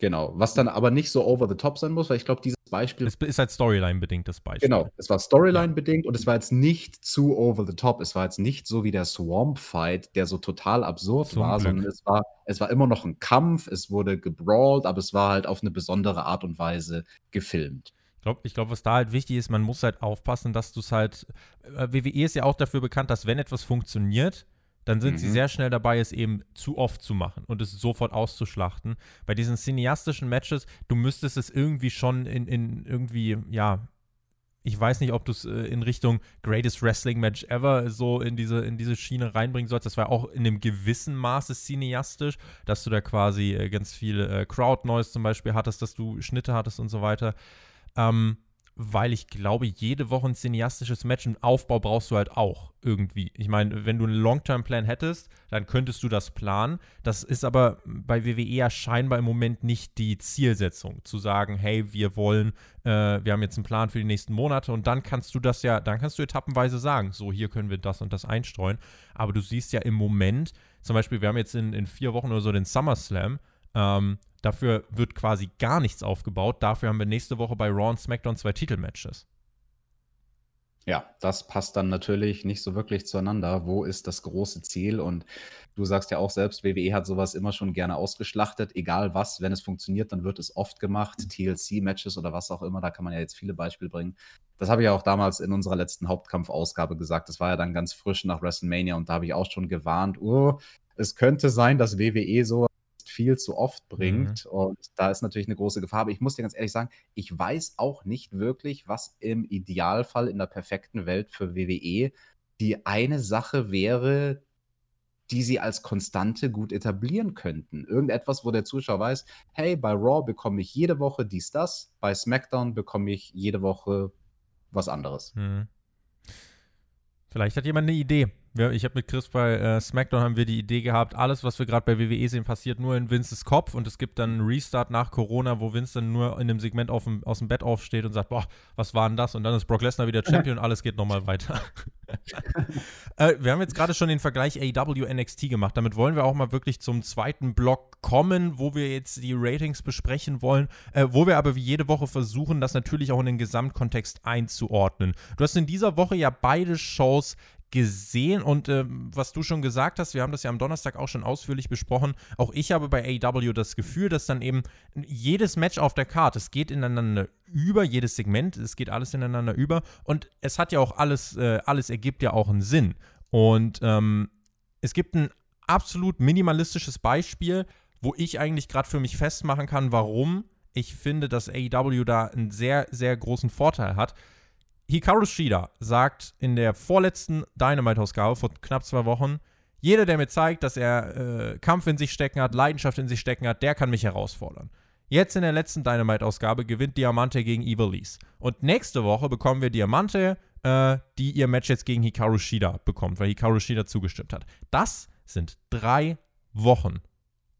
Genau, was dann aber nicht so over the top sein muss, weil ich glaube, dieses Beispiel. Es ist halt Storyline-bedingt, das Beispiel. Genau, es war Storyline-bedingt und es war jetzt nicht zu over the top. Es war jetzt nicht so wie der Swamp-Fight, der so total absurd Zum war, Glück. sondern es war, es war immer noch ein Kampf, es wurde gebrawlt, aber es war halt auf eine besondere Art und Weise gefilmt glaube, ich glaube, was da halt wichtig ist, man muss halt aufpassen, dass du es halt. Äh, WWE ist ja auch dafür bekannt, dass wenn etwas funktioniert, dann sind mhm. sie sehr schnell dabei, es eben zu oft zu machen und es sofort auszuschlachten. Bei diesen cineastischen Matches, du müsstest es irgendwie schon in, in irgendwie, ja, ich weiß nicht, ob du es äh, in Richtung Greatest Wrestling Match Ever so in diese, in diese Schiene reinbringen sollst. Das war auch in einem gewissen Maße cineastisch, dass du da quasi äh, ganz viel Crowd Noise zum Beispiel hattest, dass du Schnitte hattest und so weiter. Ähm, weil ich glaube, jede Woche ein cineastisches Match und Aufbau brauchst du halt auch irgendwie. Ich meine, wenn du einen Long-Term-Plan hättest, dann könntest du das planen. Das ist aber bei WWE ja scheinbar im Moment nicht die Zielsetzung, zu sagen, hey, wir wollen, äh, wir haben jetzt einen Plan für die nächsten Monate und dann kannst du das ja, dann kannst du etappenweise sagen, so hier können wir das und das einstreuen. Aber du siehst ja im Moment, zum Beispiel, wir haben jetzt in, in vier Wochen oder so den SummerSlam, ähm, Dafür wird quasi gar nichts aufgebaut. Dafür haben wir nächste Woche bei Raw und SmackDown zwei Titelmatches. Ja, das passt dann natürlich nicht so wirklich zueinander. Wo ist das große Ziel? Und du sagst ja auch selbst, WWE hat sowas immer schon gerne ausgeschlachtet. Egal was, wenn es funktioniert, dann wird es oft gemacht. TLC-Matches oder was auch immer, da kann man ja jetzt viele Beispiele bringen. Das habe ich ja auch damals in unserer letzten Hauptkampfausgabe gesagt. Das war ja dann ganz frisch nach WrestleMania und da habe ich auch schon gewarnt, oh, es könnte sein, dass WWE so viel zu oft bringt. Mhm. Und da ist natürlich eine große Gefahr. Aber ich muss dir ganz ehrlich sagen, ich weiß auch nicht wirklich, was im Idealfall in der perfekten Welt für WWE die eine Sache wäre, die sie als Konstante gut etablieren könnten. Irgendetwas, wo der Zuschauer weiß, hey, bei Raw bekomme ich jede Woche dies, das, bei SmackDown bekomme ich jede Woche was anderes. Mhm. Vielleicht hat jemand eine Idee. Ja, ich habe mit Chris bei äh, SmackDown haben wir die Idee gehabt, alles, was wir gerade bei WWE sehen, passiert nur in Vinces Kopf und es gibt dann einen Restart nach Corona, wo Vince dann nur in dem Segment dem, aus dem Bett aufsteht und sagt, boah, was war denn das? Und dann ist Brock Lesnar wieder Champion und alles geht nochmal weiter. äh, wir haben jetzt gerade schon den Vergleich AEW NXT gemacht. Damit wollen wir auch mal wirklich zum zweiten Block kommen, wo wir jetzt die Ratings besprechen wollen, äh, wo wir aber wie jede Woche versuchen, das natürlich auch in den Gesamtkontext einzuordnen. Du hast in dieser Woche ja beide Shows gesehen und äh, was du schon gesagt hast, wir haben das ja am Donnerstag auch schon ausführlich besprochen. Auch ich habe bei AEW das Gefühl, dass dann eben jedes Match auf der Karte, es geht ineinander über, jedes Segment, es geht alles ineinander über und es hat ja auch alles, äh, alles ergibt ja auch einen Sinn. Und ähm, es gibt ein absolut minimalistisches Beispiel, wo ich eigentlich gerade für mich festmachen kann, warum ich finde, dass AEW da einen sehr, sehr großen Vorteil hat. Hikaru Shida sagt in der vorletzten Dynamite-Ausgabe vor knapp zwei Wochen, jeder, der mir zeigt, dass er äh, Kampf in sich stecken hat, Leidenschaft in sich stecken hat, der kann mich herausfordern. Jetzt in der letzten Dynamite-Ausgabe gewinnt Diamante gegen Evil Lees. Und nächste Woche bekommen wir Diamante, äh, die ihr Match jetzt gegen Hikaru Shida bekommt, weil Hikaru Shida zugestimmt hat. Das sind drei Wochen.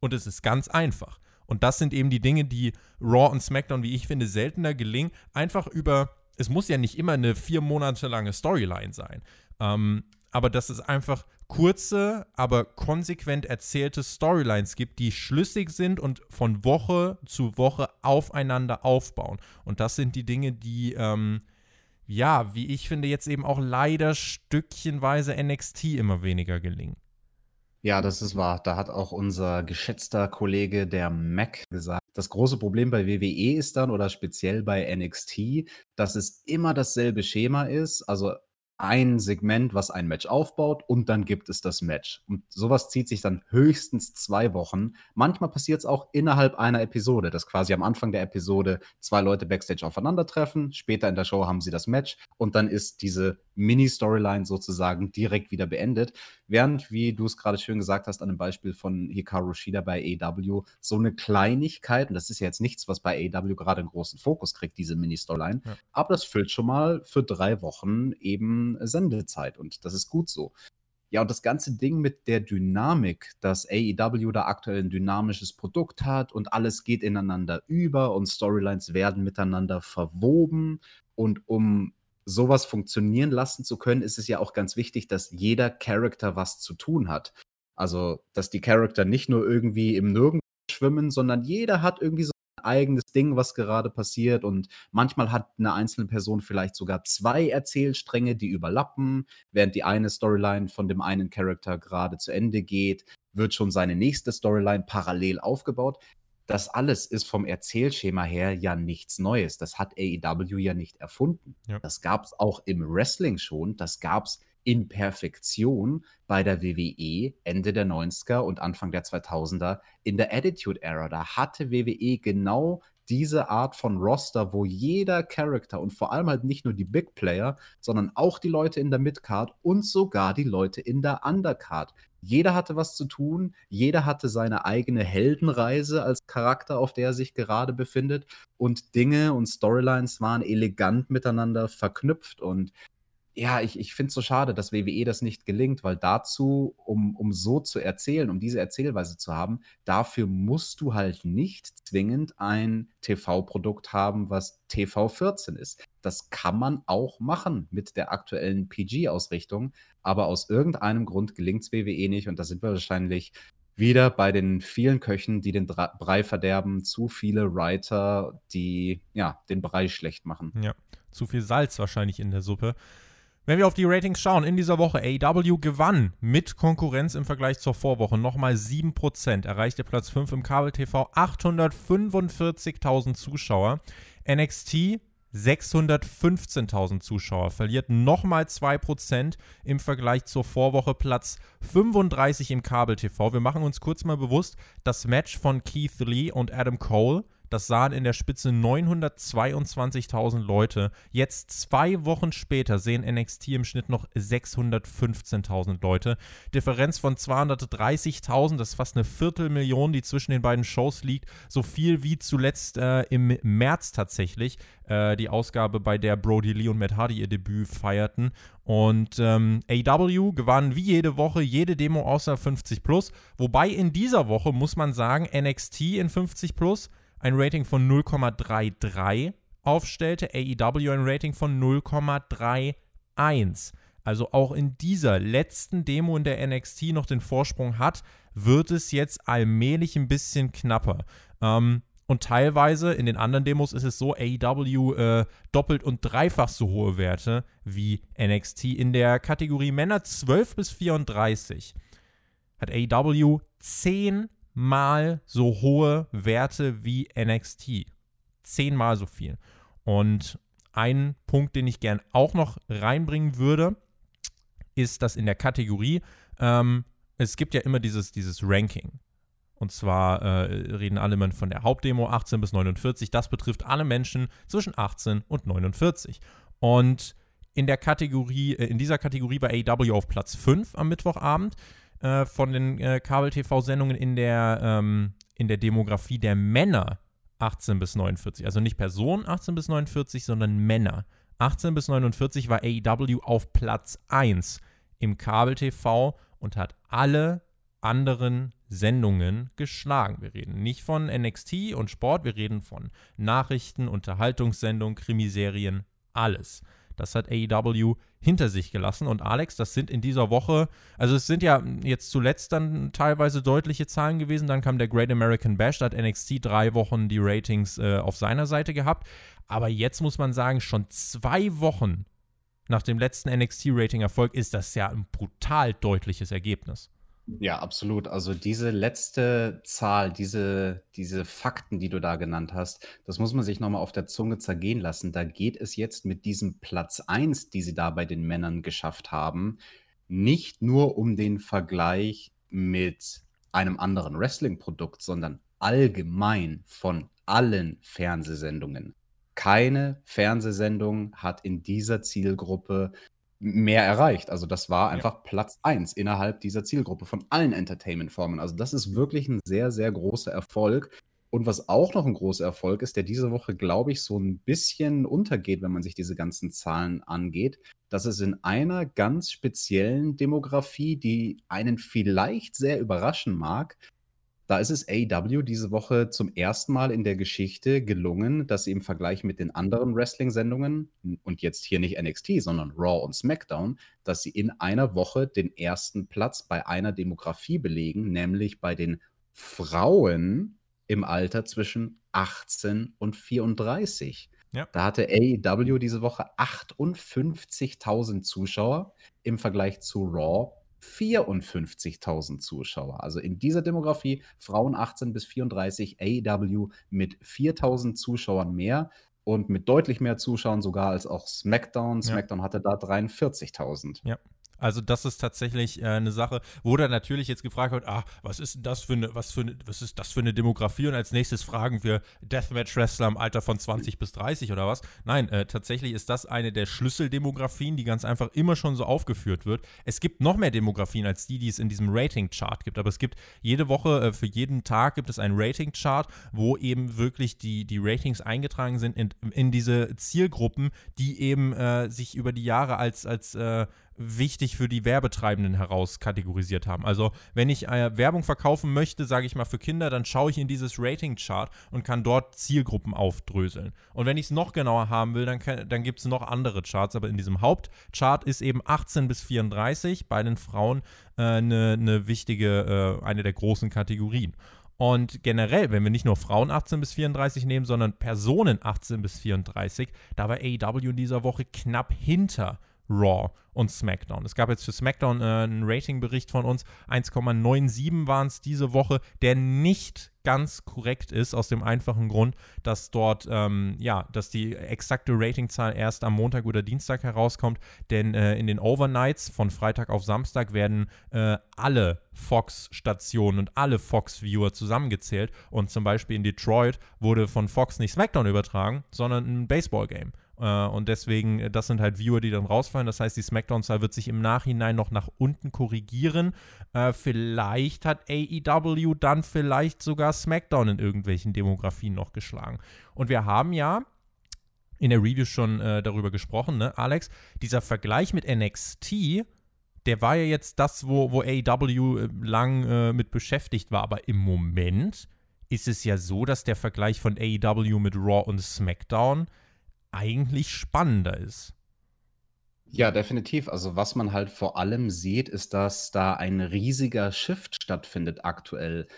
Und es ist ganz einfach. Und das sind eben die Dinge, die Raw und SmackDown, wie ich finde, seltener gelingen, einfach über es muss ja nicht immer eine vier Monate lange Storyline sein. Ähm, aber dass es einfach kurze, aber konsequent erzählte Storylines gibt, die schlüssig sind und von Woche zu Woche aufeinander aufbauen. Und das sind die Dinge, die, ähm, ja, wie ich finde, jetzt eben auch leider stückchenweise NXT immer weniger gelingen. Ja, das ist wahr. Da hat auch unser geschätzter Kollege, der Mac, gesagt, das große Problem bei WWE ist dann oder speziell bei NXT, dass es immer dasselbe Schema ist. Also ein Segment, was ein Match aufbaut und dann gibt es das Match. Und sowas zieht sich dann höchstens zwei Wochen. Manchmal passiert es auch innerhalb einer Episode, dass quasi am Anfang der Episode zwei Leute backstage aufeinandertreffen, später in der Show haben sie das Match und dann ist diese Mini-Storyline sozusagen direkt wieder beendet. Während, wie du es gerade schön gesagt hast, an dem Beispiel von Hikaru Shida bei AW, so eine Kleinigkeit, und das ist ja jetzt nichts, was bei AW gerade einen großen Fokus kriegt, diese Mini-Storyline, ja. aber das füllt schon mal für drei Wochen eben Sendezeit und das ist gut so. Ja, und das ganze Ding mit der Dynamik, dass AEW da aktuell ein dynamisches Produkt hat und alles geht ineinander über und Storylines werden miteinander verwoben. Und um sowas funktionieren lassen zu können, ist es ja auch ganz wichtig, dass jeder Charakter was zu tun hat. Also, dass die Charakter nicht nur irgendwie im Nirgendwo schwimmen, sondern jeder hat irgendwie so ein eigenes Ding, was gerade passiert. Und manchmal hat eine einzelne Person vielleicht sogar zwei Erzählstränge, die überlappen. Während die eine Storyline von dem einen Charakter gerade zu Ende geht, wird schon seine nächste Storyline parallel aufgebaut das alles ist vom Erzählschema her ja nichts Neues. Das hat AEW ja nicht erfunden. Ja. Das gab es auch im Wrestling schon. Das gab es in Perfektion bei der WWE Ende der 90er und Anfang der 2000er in der Attitude Era. Da hatte WWE genau diese Art von Roster, wo jeder Charakter und vor allem halt nicht nur die Big Player, sondern auch die Leute in der Midcard und sogar die Leute in der Undercard. Jeder hatte was zu tun, jeder hatte seine eigene Heldenreise als Charakter, auf der er sich gerade befindet und Dinge und Storylines waren elegant miteinander verknüpft und ja, ich, ich finde es so schade, dass WWE das nicht gelingt, weil dazu, um, um so zu erzählen, um diese Erzählweise zu haben, dafür musst du halt nicht zwingend ein TV-Produkt haben, was TV 14 ist. Das kann man auch machen mit der aktuellen PG-Ausrichtung, aber aus irgendeinem Grund gelingt es WWE nicht und da sind wir wahrscheinlich wieder bei den vielen Köchen, die den Brei verderben, zu viele Writer, die ja den Brei schlecht machen. Ja, zu viel Salz wahrscheinlich in der Suppe. Wenn wir auf die Ratings schauen, in dieser Woche AEW gewann mit Konkurrenz im Vergleich zur Vorwoche nochmal 7%, erreichte Platz 5 im Kabel-TV, 845.000 Zuschauer. NXT 615.000 Zuschauer, verliert nochmal 2% im Vergleich zur Vorwoche, Platz 35 im Kabel-TV. Wir machen uns kurz mal bewusst, das Match von Keith Lee und Adam Cole das sahen in der Spitze 922.000 Leute. Jetzt zwei Wochen später sehen NXT im Schnitt noch 615.000 Leute. Differenz von 230.000, das ist fast eine Viertelmillion, die zwischen den beiden Shows liegt. So viel wie zuletzt äh, im März tatsächlich. Äh, die Ausgabe, bei der Brody Lee und Matt Hardy ihr Debüt feierten. Und ähm, AW gewann wie jede Woche jede Demo außer 50 Plus. Wobei in dieser Woche muss man sagen, NXT in 50 Plus ein Rating von 0,33 aufstellte, AEW ein Rating von 0,31. Also auch in dieser letzten Demo in der NXT noch den Vorsprung hat, wird es jetzt allmählich ein bisschen knapper. Ähm, und teilweise in den anderen Demos ist es so, AEW äh, doppelt und dreifach so hohe Werte wie NXT. In der Kategorie Männer 12 bis 34 hat AEW 10 mal so hohe Werte wie NXT. Zehnmal so viel. Und ein Punkt, den ich gern auch noch reinbringen würde, ist, dass in der Kategorie, ähm, es gibt ja immer dieses, dieses Ranking. Und zwar äh, reden alle Menschen von der Hauptdemo 18 bis 49. Das betrifft alle Menschen zwischen 18 und 49. Und in der Kategorie, äh, in dieser Kategorie war AEW auf Platz 5 am Mittwochabend. Äh, von den äh, Kabel-TV-Sendungen in, der, ähm, in der Demografie der Männer 18 bis 49. Also nicht Personen 18 bis 49, sondern Männer. 18 bis 49 war AEW auf Platz 1 im Kabel-TV und hat alle anderen Sendungen geschlagen. Wir reden nicht von NXT und Sport, wir reden von Nachrichten, Unterhaltungssendungen, Krimiserien, alles. Das hat AEW hinter sich gelassen. Und Alex, das sind in dieser Woche, also es sind ja jetzt zuletzt dann teilweise deutliche Zahlen gewesen. Dann kam der Great American Bash, da hat NXT drei Wochen die Ratings äh, auf seiner Seite gehabt. Aber jetzt muss man sagen, schon zwei Wochen nach dem letzten NXT-Rating-Erfolg ist das ja ein brutal deutliches Ergebnis. Ja, absolut. Also diese letzte Zahl, diese, diese Fakten, die du da genannt hast, das muss man sich nochmal auf der Zunge zergehen lassen. Da geht es jetzt mit diesem Platz 1, die sie da bei den Männern geschafft haben, nicht nur um den Vergleich mit einem anderen Wrestling-Produkt, sondern allgemein von allen Fernsehsendungen. Keine Fernsehsendung hat in dieser Zielgruppe mehr erreicht. Also das war einfach ja. Platz 1 innerhalb dieser Zielgruppe von allen Entertainment-Formen. Also das ist wirklich ein sehr, sehr großer Erfolg. Und was auch noch ein großer Erfolg ist, der diese Woche, glaube ich, so ein bisschen untergeht, wenn man sich diese ganzen Zahlen angeht, dass es in einer ganz speziellen Demografie, die einen vielleicht sehr überraschen mag, da ist es AEW diese Woche zum ersten Mal in der Geschichte gelungen, dass sie im Vergleich mit den anderen Wrestling-Sendungen und jetzt hier nicht NXT, sondern Raw und SmackDown, dass sie in einer Woche den ersten Platz bei einer Demografie belegen, nämlich bei den Frauen im Alter zwischen 18 und 34. Ja. Da hatte AEW diese Woche 58.000 Zuschauer im Vergleich zu Raw 54.000 Zuschauer. Also in dieser Demografie Frauen 18 bis 34, AEW mit 4.000 Zuschauern mehr und mit deutlich mehr Zuschauern sogar als auch SmackDown. SmackDown ja. hatte da 43.000. Ja. Also das ist tatsächlich äh, eine Sache, wo dann natürlich jetzt gefragt wird, ah, was ist denn das für eine, was für eine, was ist das für eine Demografie? Und als nächstes fragen wir Deathmatch-Wrestler im Alter von 20 bis 30 oder was? Nein, äh, tatsächlich ist das eine der Schlüsseldemografien, die ganz einfach immer schon so aufgeführt wird. Es gibt noch mehr Demografien als die, die es in diesem Rating-Chart gibt, aber es gibt jede Woche, äh, für jeden Tag gibt es einen Rating-Chart, wo eben wirklich die, die Ratings eingetragen sind in, in diese Zielgruppen, die eben äh, sich über die Jahre als, als äh, wichtig für die Werbetreibenden herauskategorisiert haben. Also wenn ich äh, Werbung verkaufen möchte, sage ich mal für Kinder, dann schaue ich in dieses Rating-Chart und kann dort Zielgruppen aufdröseln. Und wenn ich es noch genauer haben will, dann, dann gibt es noch andere Charts, aber in diesem Hauptchart ist eben 18 bis 34 bei den Frauen eine äh, ne wichtige, äh, eine der großen Kategorien. Und generell, wenn wir nicht nur Frauen 18 bis 34 nehmen, sondern Personen 18 bis 34, da war AEW in dieser Woche knapp hinter Raw und SmackDown. Es gab jetzt für SmackDown äh, einen Ratingbericht von uns. 1,97 waren es diese Woche, der nicht ganz korrekt ist, aus dem einfachen Grund, dass dort, ähm, ja, dass die exakte Ratingzahl erst am Montag oder Dienstag herauskommt, denn äh, in den Overnights von Freitag auf Samstag werden äh, alle Fox-Stationen und alle Fox-Viewer zusammengezählt und zum Beispiel in Detroit wurde von Fox nicht SmackDown übertragen, sondern ein Baseball-Game. Äh, und deswegen, äh, das sind halt Viewer, die dann rausfallen. Das heißt, die SmackDown-Zahl wird sich im Nachhinein noch nach unten korrigieren. Äh, vielleicht hat AEW dann vielleicht sogar SmackDown in irgendwelchen Demografien noch geschlagen. Und wir haben ja in der Review schon äh, darüber gesprochen, ne, Alex? Dieser Vergleich mit NXT, der war ja jetzt das, wo, wo AEW äh, lang äh, mit beschäftigt war. Aber im Moment ist es ja so, dass der Vergleich von AEW mit Raw und SmackDown eigentlich spannender ist. Ja, definitiv. Also was man halt vor allem sieht, ist, dass da ein riesiger Shift stattfindet aktuell.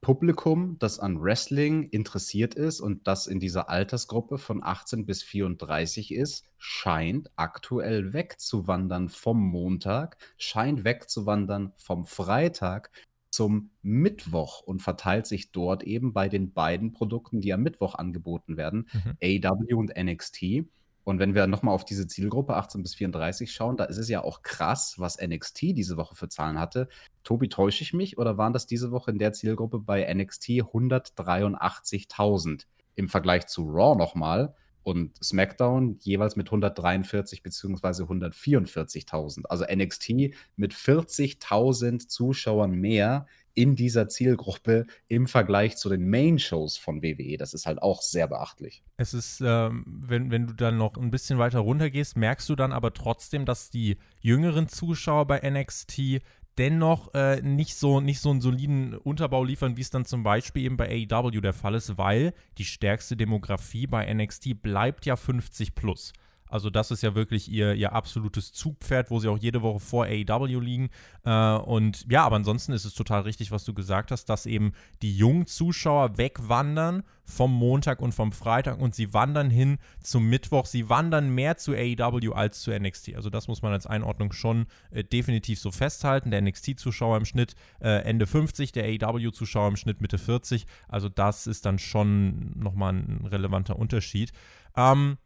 Publikum, das an Wrestling interessiert ist und das in dieser Altersgruppe von 18 bis 34 ist, scheint aktuell wegzuwandern vom Montag, scheint wegzuwandern vom Freitag zum Mittwoch und verteilt sich dort eben bei den beiden Produkten, die am Mittwoch angeboten werden, mhm. AW und NXT. Und wenn wir nochmal auf diese Zielgruppe 18 bis 34 schauen, da ist es ja auch krass, was NXT diese Woche für Zahlen hatte. Tobi, täusche ich mich oder waren das diese Woche in der Zielgruppe bei NXT 183.000? Im Vergleich zu Raw nochmal und SmackDown jeweils mit 143 bzw. 144.000. Also NXT mit 40.000 Zuschauern mehr in dieser Zielgruppe im Vergleich zu den Main-Shows von WWE. Das ist halt auch sehr beachtlich. Es ist, ähm, wenn, wenn du dann noch ein bisschen weiter runter gehst, merkst du dann aber trotzdem, dass die jüngeren Zuschauer bei NXT dennoch äh, nicht, so, nicht so einen soliden Unterbau liefern, wie es dann zum Beispiel eben bei AEW der Fall ist, weil die stärkste Demografie bei NXT bleibt ja 50 plus. Also das ist ja wirklich ihr, ihr absolutes Zugpferd, wo sie auch jede Woche vor AEW liegen. Äh, und ja, aber ansonsten ist es total richtig, was du gesagt hast, dass eben die jungen Zuschauer wegwandern vom Montag und vom Freitag und sie wandern hin zum Mittwoch. Sie wandern mehr zu AEW als zu NXT. Also das muss man als Einordnung schon äh, definitiv so festhalten. Der NXT-Zuschauer im Schnitt äh, Ende 50, der AEW-Zuschauer im Schnitt Mitte 40. Also das ist dann schon nochmal ein relevanter Unterschied. Ähm,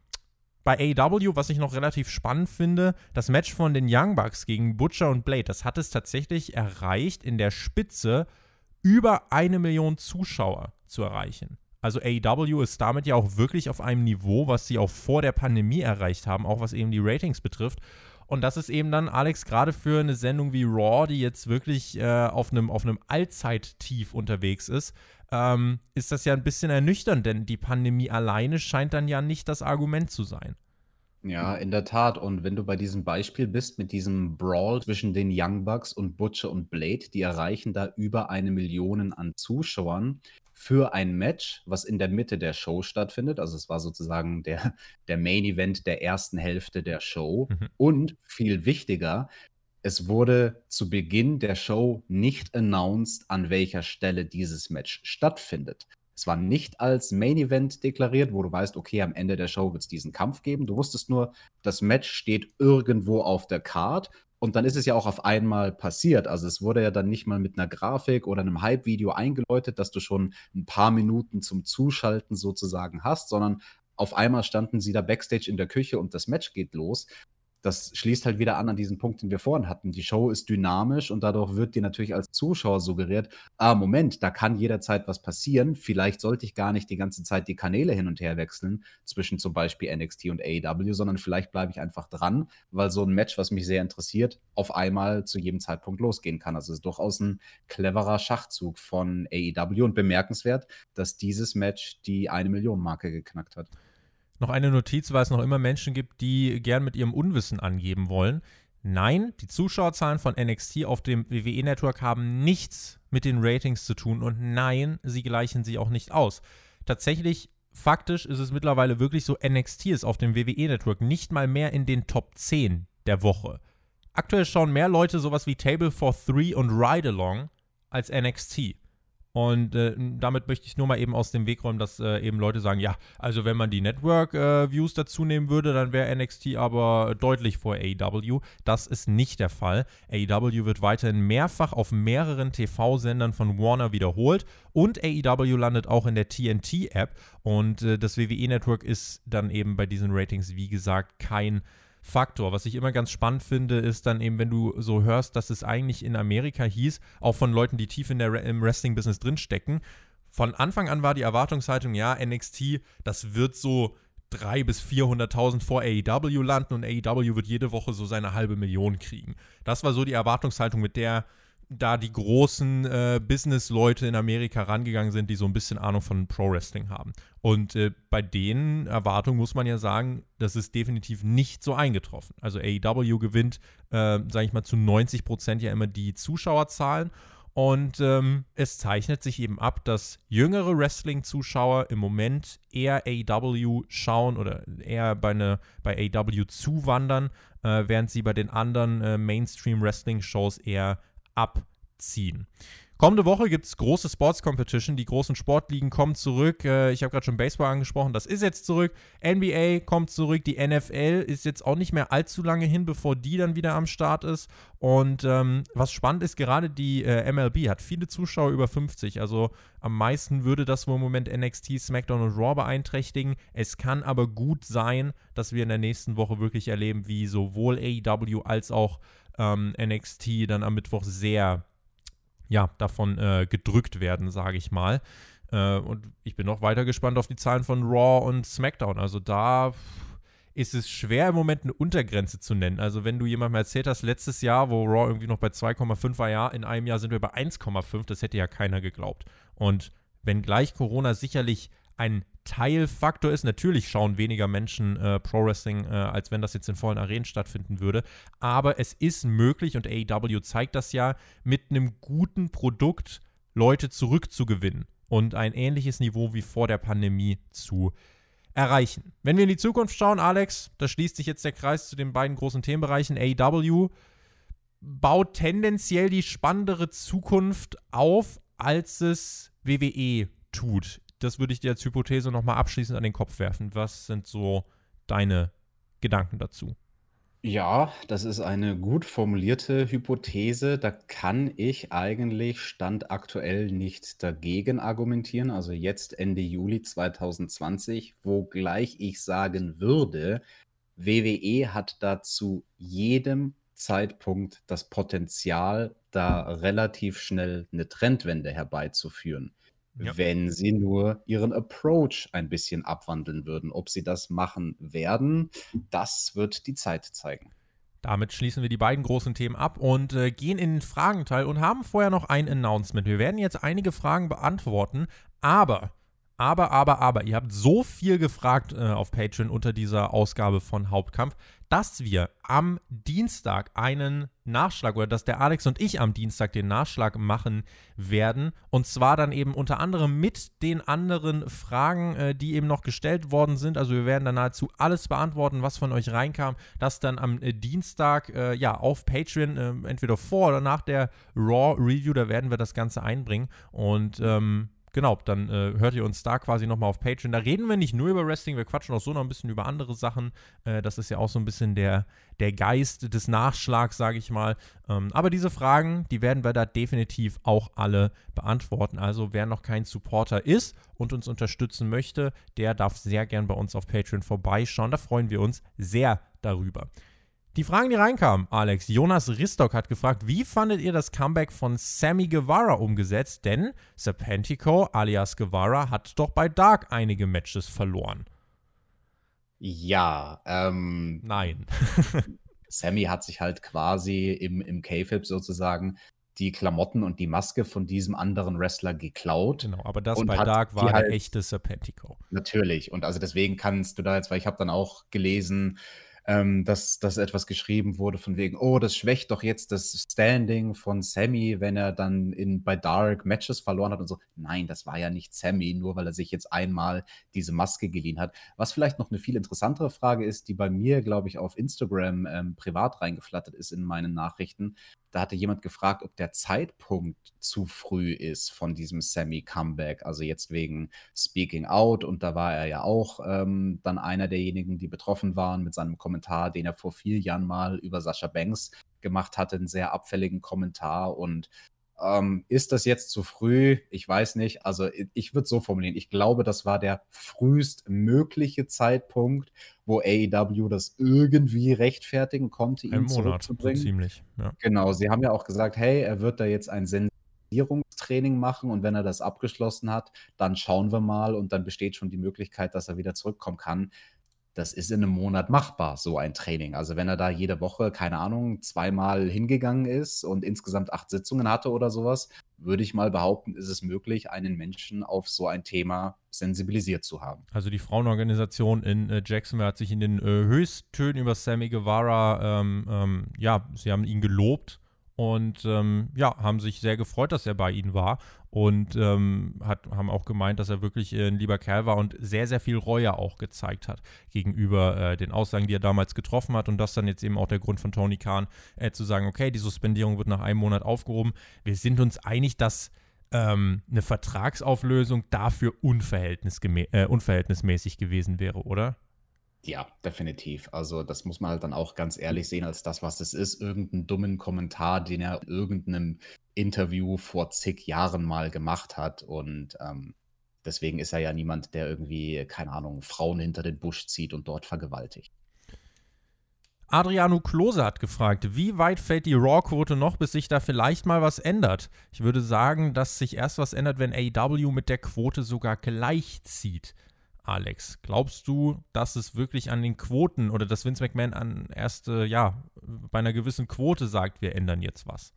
bei AEW, was ich noch relativ spannend finde, das Match von den Young Bucks gegen Butcher und Blade, das hat es tatsächlich erreicht, in der Spitze über eine Million Zuschauer zu erreichen. Also AEW ist damit ja auch wirklich auf einem Niveau, was sie auch vor der Pandemie erreicht haben, auch was eben die Ratings betrifft. Und das ist eben dann, Alex, gerade für eine Sendung wie Raw, die jetzt wirklich äh, auf einem auf Allzeittief unterwegs ist, ähm, ist das ja ein bisschen ernüchternd, denn die Pandemie alleine scheint dann ja nicht das Argument zu sein. Ja, in der Tat. Und wenn du bei diesem Beispiel bist, mit diesem Brawl zwischen den Young Bucks und Butcher und Blade, die erreichen da über eine Million an Zuschauern für ein Match, was in der Mitte der Show stattfindet. Also es war sozusagen der, der Main Event der ersten Hälfte der Show. Mhm. Und viel wichtiger, es wurde zu Beginn der Show nicht announced, an welcher Stelle dieses Match stattfindet. Es war nicht als Main Event deklariert, wo du weißt, okay, am Ende der Show wird es diesen Kampf geben. Du wusstest nur, das Match steht irgendwo auf der Card und dann ist es ja auch auf einmal passiert. Also es wurde ja dann nicht mal mit einer Grafik oder einem Hype-Video eingeläutet, dass du schon ein paar Minuten zum Zuschalten sozusagen hast, sondern auf einmal standen sie da backstage in der Küche und das Match geht los. Das schließt halt wieder an an diesen Punkt, den wir vorhin hatten. Die Show ist dynamisch und dadurch wird dir natürlich als Zuschauer suggeriert, ah, Moment, da kann jederzeit was passieren. Vielleicht sollte ich gar nicht die ganze Zeit die Kanäle hin und her wechseln zwischen zum Beispiel NXT und AEW, sondern vielleicht bleibe ich einfach dran, weil so ein Match, was mich sehr interessiert, auf einmal zu jedem Zeitpunkt losgehen kann. Also es ist durchaus ein cleverer Schachzug von AEW und bemerkenswert, dass dieses Match die eine Million Marke geknackt hat. Noch eine Notiz, weil es noch immer Menschen gibt, die gern mit ihrem Unwissen angeben wollen. Nein, die Zuschauerzahlen von NXT auf dem WWE-Network haben nichts mit den Ratings zu tun und nein, sie gleichen sie auch nicht aus. Tatsächlich, faktisch ist es mittlerweile wirklich so, NXT ist auf dem WWE-Network nicht mal mehr in den Top 10 der Woche. Aktuell schauen mehr Leute sowas wie Table for Three und Ride Along als NXT. Und äh, damit möchte ich nur mal eben aus dem Weg räumen, dass äh, eben Leute sagen, ja, also wenn man die Network-Views äh, dazu nehmen würde, dann wäre NXT aber deutlich vor AEW. Das ist nicht der Fall. AEW wird weiterhin mehrfach auf mehreren TV-Sendern von Warner wiederholt und AEW landet auch in der TNT-App und äh, das WWE-Network ist dann eben bei diesen Ratings, wie gesagt, kein Faktor. Was ich immer ganz spannend finde, ist dann eben, wenn du so hörst, dass es eigentlich in Amerika hieß, auch von Leuten, die tief in der, im Wrestling-Business drinstecken, von Anfang an war die Erwartungshaltung, ja, NXT, das wird so 300.000 bis 400.000 vor AEW landen und AEW wird jede Woche so seine halbe Million kriegen. Das war so die Erwartungshaltung, mit der da die großen äh, Business-Leute in Amerika rangegangen sind, die so ein bisschen Ahnung von Pro-Wrestling haben. Und äh, bei den Erwartungen muss man ja sagen, das ist definitiv nicht so eingetroffen. Also AEW gewinnt, äh, sage ich mal, zu 90 Prozent ja immer die Zuschauerzahlen. Und ähm, es zeichnet sich eben ab, dass jüngere Wrestling-Zuschauer im Moment eher AEW schauen oder eher bei, eine, bei AEW zuwandern, äh, während sie bei den anderen äh, Mainstream-Wrestling-Shows eher abziehen. Kommende Woche gibt es große Sports Competition. Die großen Sportligen kommen zurück. Äh, ich habe gerade schon Baseball angesprochen. Das ist jetzt zurück. NBA kommt zurück. Die NFL ist jetzt auch nicht mehr allzu lange hin, bevor die dann wieder am Start ist. Und ähm, was spannend ist, gerade die äh, MLB hat viele Zuschauer über 50. Also am meisten würde das wohl im Moment NXT, SmackDown und Raw beeinträchtigen. Es kann aber gut sein, dass wir in der nächsten Woche wirklich erleben, wie sowohl AEW als auch ähm, NXT dann am Mittwoch sehr ja, davon äh, gedrückt werden, sage ich mal. Äh, und ich bin noch weiter gespannt auf die Zahlen von Raw und SmackDown. Also da ist es schwer im Moment eine Untergrenze zu nennen. Also wenn du jemandem erzählt hast, letztes Jahr, wo Raw irgendwie noch bei 2,5 war, ja, in einem Jahr sind wir bei 1,5, das hätte ja keiner geglaubt. Und wenn gleich Corona sicherlich ein Teilfaktor ist. Natürlich schauen weniger Menschen äh, Pro Wrestling, äh, als wenn das jetzt in vollen Arenen stattfinden würde. Aber es ist möglich und AEW zeigt das ja, mit einem guten Produkt Leute zurückzugewinnen und ein ähnliches Niveau wie vor der Pandemie zu erreichen. Wenn wir in die Zukunft schauen, Alex, da schließt sich jetzt der Kreis zu den beiden großen Themenbereichen. AEW baut tendenziell die spannendere Zukunft auf, als es WWE tut das würde ich dir als Hypothese nochmal abschließend an den Kopf werfen. Was sind so deine Gedanken dazu? Ja, das ist eine gut formulierte Hypothese. Da kann ich eigentlich Stand aktuell nicht dagegen argumentieren. Also jetzt Ende Juli 2020, wogleich ich sagen würde, WWE hat dazu jedem Zeitpunkt das Potenzial, da relativ schnell eine Trendwende herbeizuführen. Ja. Wenn sie nur ihren Approach ein bisschen abwandeln würden. Ob sie das machen werden, das wird die Zeit zeigen. Damit schließen wir die beiden großen Themen ab und äh, gehen in den Fragenteil und haben vorher noch ein Announcement. Wir werden jetzt einige Fragen beantworten, aber aber, aber, aber, ihr habt so viel gefragt äh, auf Patreon unter dieser Ausgabe von Hauptkampf, dass wir am Dienstag einen Nachschlag oder dass der Alex und ich am Dienstag den Nachschlag machen werden. Und zwar dann eben unter anderem mit den anderen Fragen, äh, die eben noch gestellt worden sind. Also wir werden dann nahezu alles beantworten, was von euch reinkam. Das dann am äh, Dienstag äh, ja auf Patreon, äh, entweder vor oder nach der Raw Review, da werden wir das Ganze einbringen. Und ähm, genau, dann äh, hört ihr uns da quasi nochmal auf Patreon. Da reden wir nicht nur über Wrestling, wir quatschen auch so noch ein bisschen über andere Sachen. Äh, das ist ja auch so ein bisschen der, der Geist des Nachschlags, sage ich mal. Ähm, aber diese Fragen, die werden wir da definitiv auch alle beantworten. Also wer noch kein Supporter ist und uns unterstützen möchte, der darf sehr gern bei uns auf Patreon vorbeischauen. Da freuen wir uns sehr darüber. Die Fragen, die reinkamen, Alex. Jonas Ristock hat gefragt, wie fandet ihr das Comeback von Sammy Guevara umgesetzt? Denn Serpentico alias Guevara hat doch bei Dark einige Matches verloren. Ja, ähm. Nein. Sammy hat sich halt quasi im, im K-Fib sozusagen die Klamotten und die Maske von diesem anderen Wrestler geklaut. Genau, aber das bei Dark war halt, der echte Serpentico. Natürlich. Und also deswegen kannst du da jetzt, weil ich habe dann auch gelesen, ähm, dass, dass etwas geschrieben wurde von wegen, oh, das schwächt doch jetzt das Standing von Sammy, wenn er dann in, bei Dark Matches verloren hat und so. Nein, das war ja nicht Sammy, nur weil er sich jetzt einmal diese Maske geliehen hat. Was vielleicht noch eine viel interessantere Frage ist, die bei mir, glaube ich, auf Instagram ähm, privat reingeflattert ist in meinen Nachrichten, da hatte jemand gefragt, ob der Zeitpunkt zu früh ist von diesem Semi-Comeback. Also jetzt wegen Speaking Out. Und da war er ja auch ähm, dann einer derjenigen, die betroffen waren mit seinem Kommentar, den er vor vier Jahren mal über Sascha Banks gemacht hatte. Einen sehr abfälligen Kommentar. Und ähm, ist das jetzt zu früh? Ich weiß nicht. Also ich würde so formulieren. Ich glaube, das war der frühestmögliche Zeitpunkt, wo AEW das irgendwie rechtfertigen konnte, ihn Monat, zurückzubringen. Ziemlich, ja. Genau. Sie haben ja auch gesagt, hey, er wird da jetzt ein Sensibilierungstraining machen und wenn er das abgeschlossen hat, dann schauen wir mal und dann besteht schon die Möglichkeit, dass er wieder zurückkommen kann das ist in einem Monat machbar, so ein Training. Also wenn er da jede Woche, keine Ahnung, zweimal hingegangen ist und insgesamt acht Sitzungen hatte oder sowas, würde ich mal behaupten, ist es möglich, einen Menschen auf so ein Thema sensibilisiert zu haben. Also die Frauenorganisation in äh, Jacksonville hat sich in den äh, Höchsttönen über Sammy Guevara, ähm, ähm, ja, sie haben ihn gelobt und ähm, ja, haben sich sehr gefreut, dass er bei ihnen war und ähm, hat, haben auch gemeint, dass er wirklich ein lieber Kerl war und sehr, sehr viel Reue auch gezeigt hat gegenüber äh, den Aussagen, die er damals getroffen hat und das dann jetzt eben auch der Grund von Tony Khan, äh, zu sagen, okay, die Suspendierung wird nach einem Monat aufgehoben. Wir sind uns einig, dass ähm, eine Vertragsauflösung dafür äh, unverhältnismäßig gewesen wäre, oder? Ja, definitiv. Also das muss man halt dann auch ganz ehrlich sehen als das, was es ist. Irgendeinen dummen Kommentar, den er in irgendeinem Interview vor zig Jahren mal gemacht hat. Und ähm, deswegen ist er ja niemand, der irgendwie, keine Ahnung, Frauen hinter den Busch zieht und dort vergewaltigt. Adriano Klose hat gefragt, wie weit fällt die Raw-Quote noch, bis sich da vielleicht mal was ändert? Ich würde sagen, dass sich erst was ändert, wenn AEW mit der Quote sogar gleichzieht. Alex, glaubst du, dass es wirklich an den Quoten oder dass Vince McMahon an erste, ja, bei einer gewissen Quote sagt, wir ändern jetzt was?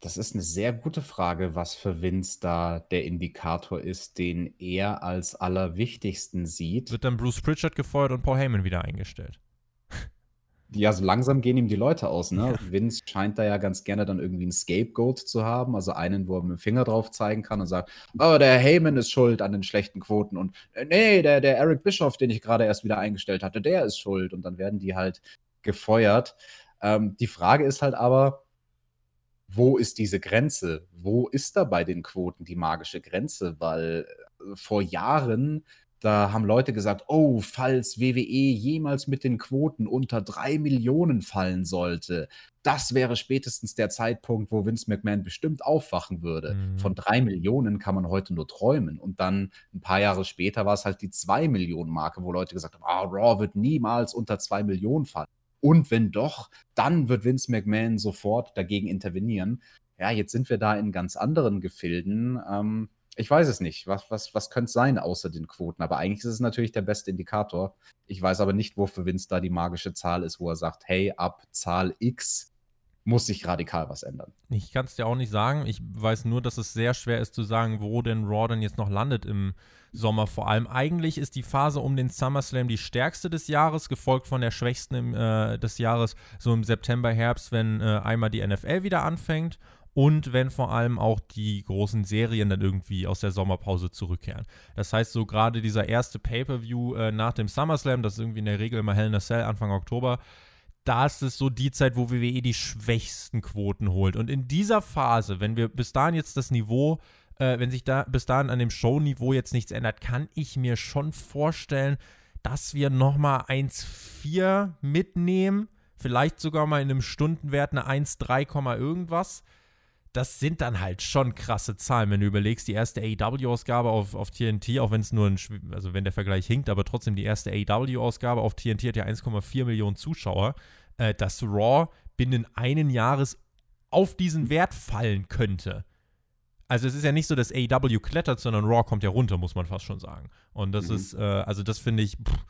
Das ist eine sehr gute Frage, was für Vince da der Indikator ist, den er als allerwichtigsten sieht. Wird dann Bruce Pritchard gefeuert und Paul Heyman wieder eingestellt? Ja, so langsam gehen ihm die Leute aus, ne? Ja. Vince scheint da ja ganz gerne dann irgendwie einen Scapegoat zu haben, also einen, wo er mit dem Finger drauf zeigen kann und sagt, oh, der Heyman ist schuld an den schlechten Quoten und äh, nee, der, der Eric Bischoff, den ich gerade erst wieder eingestellt hatte, der ist schuld und dann werden die halt gefeuert. Ähm, die Frage ist halt aber, wo ist diese Grenze? Wo ist da bei den Quoten die magische Grenze? Weil äh, vor Jahren da haben Leute gesagt, oh, falls WWE jemals mit den Quoten unter drei Millionen fallen sollte, das wäre spätestens der Zeitpunkt, wo Vince McMahon bestimmt aufwachen würde. Mhm. Von drei Millionen kann man heute nur träumen. Und dann ein paar Jahre später war es halt die zwei Millionen Marke, wo Leute gesagt haben, ah, Raw wird niemals unter zwei Millionen fallen. Und wenn doch, dann wird Vince McMahon sofort dagegen intervenieren. Ja, jetzt sind wir da in ganz anderen Gefilden. Ähm, ich weiß es nicht. Was, was, was könnte es sein außer den Quoten? Aber eigentlich ist es natürlich der beste Indikator. Ich weiß aber nicht, wofür Vince da die magische Zahl ist, wo er sagt, hey, ab Zahl X muss sich radikal was ändern. Ich kann es dir auch nicht sagen. Ich weiß nur, dass es sehr schwer ist zu sagen, wo denn Raw denn jetzt noch landet im Sommer. Vor allem eigentlich ist die Phase um den SummerSlam die stärkste des Jahres, gefolgt von der schwächsten im, äh, des Jahres, so im September, Herbst, wenn äh, einmal die NFL wieder anfängt und wenn vor allem auch die großen Serien dann irgendwie aus der Sommerpause zurückkehren. Das heißt, so gerade dieser erste Pay-Per-View äh, nach dem SummerSlam, das ist irgendwie in der Regel immer Hell in a Cell Anfang Oktober, da ist so die Zeit, wo WWE die schwächsten Quoten holt. Und in dieser Phase, wenn wir bis dahin jetzt das Niveau, äh, wenn sich da bis dahin an dem Show-Niveau jetzt nichts ändert, kann ich mir schon vorstellen, dass wir nochmal 1,4 mitnehmen. Vielleicht sogar mal in einem Stundenwert eine 1,3, irgendwas das sind dann halt schon krasse Zahlen, wenn du überlegst, die erste AEW-Ausgabe auf, auf TNT, auch wenn es nur ein, also wenn der Vergleich hinkt, aber trotzdem die erste AEW-Ausgabe auf TNT hat ja 1,4 Millionen Zuschauer, äh, dass Raw binnen einen Jahres auf diesen Wert fallen könnte. Also es ist ja nicht so, dass AEW klettert, sondern Raw kommt ja runter, muss man fast schon sagen. Und das mhm. ist, äh, also das finde ich, pff,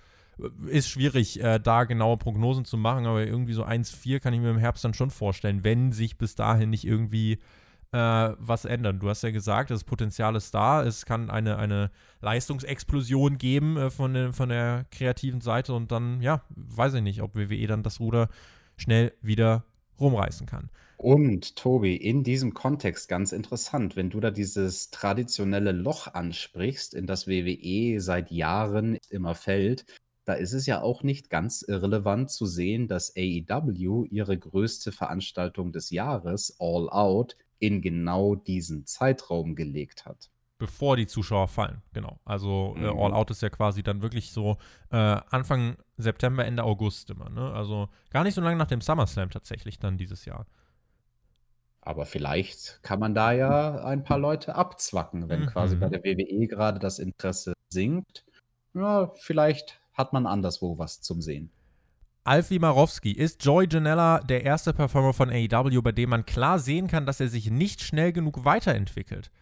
ist schwierig, äh, da genaue Prognosen zu machen, aber irgendwie so 1,4 kann ich mir im Herbst dann schon vorstellen, wenn sich bis dahin nicht irgendwie äh, was ändern. Du hast ja gesagt, das Potenzial ist da, es kann eine, eine Leistungsexplosion geben äh, von, der, von der kreativen Seite und dann, ja, weiß ich nicht, ob WWE dann das Ruder schnell wieder rumreißen kann. Und Tobi, in diesem Kontext ganz interessant, wenn du da dieses traditionelle Loch ansprichst, in das WWE seit Jahren immer fällt, da ist es ja auch nicht ganz irrelevant zu sehen, dass AEW ihre größte Veranstaltung des Jahres, All Out, in genau diesen Zeitraum gelegt hat. Bevor die Zuschauer fallen, genau. Also äh, mhm. All Out ist ja quasi dann wirklich so äh, Anfang September, Ende August immer. Ne? Also gar nicht so lange nach dem SummerSlam tatsächlich dann dieses Jahr. Aber vielleicht kann man da ja ein paar Leute abzwacken, wenn mhm. quasi bei der WWE gerade das Interesse sinkt. Ja, vielleicht hat man anderswo was zum Sehen. Alfie Marowski, ist Joey Janella der erste Performer von AEW, bei dem man klar sehen kann, dass er sich nicht schnell genug weiterentwickelt?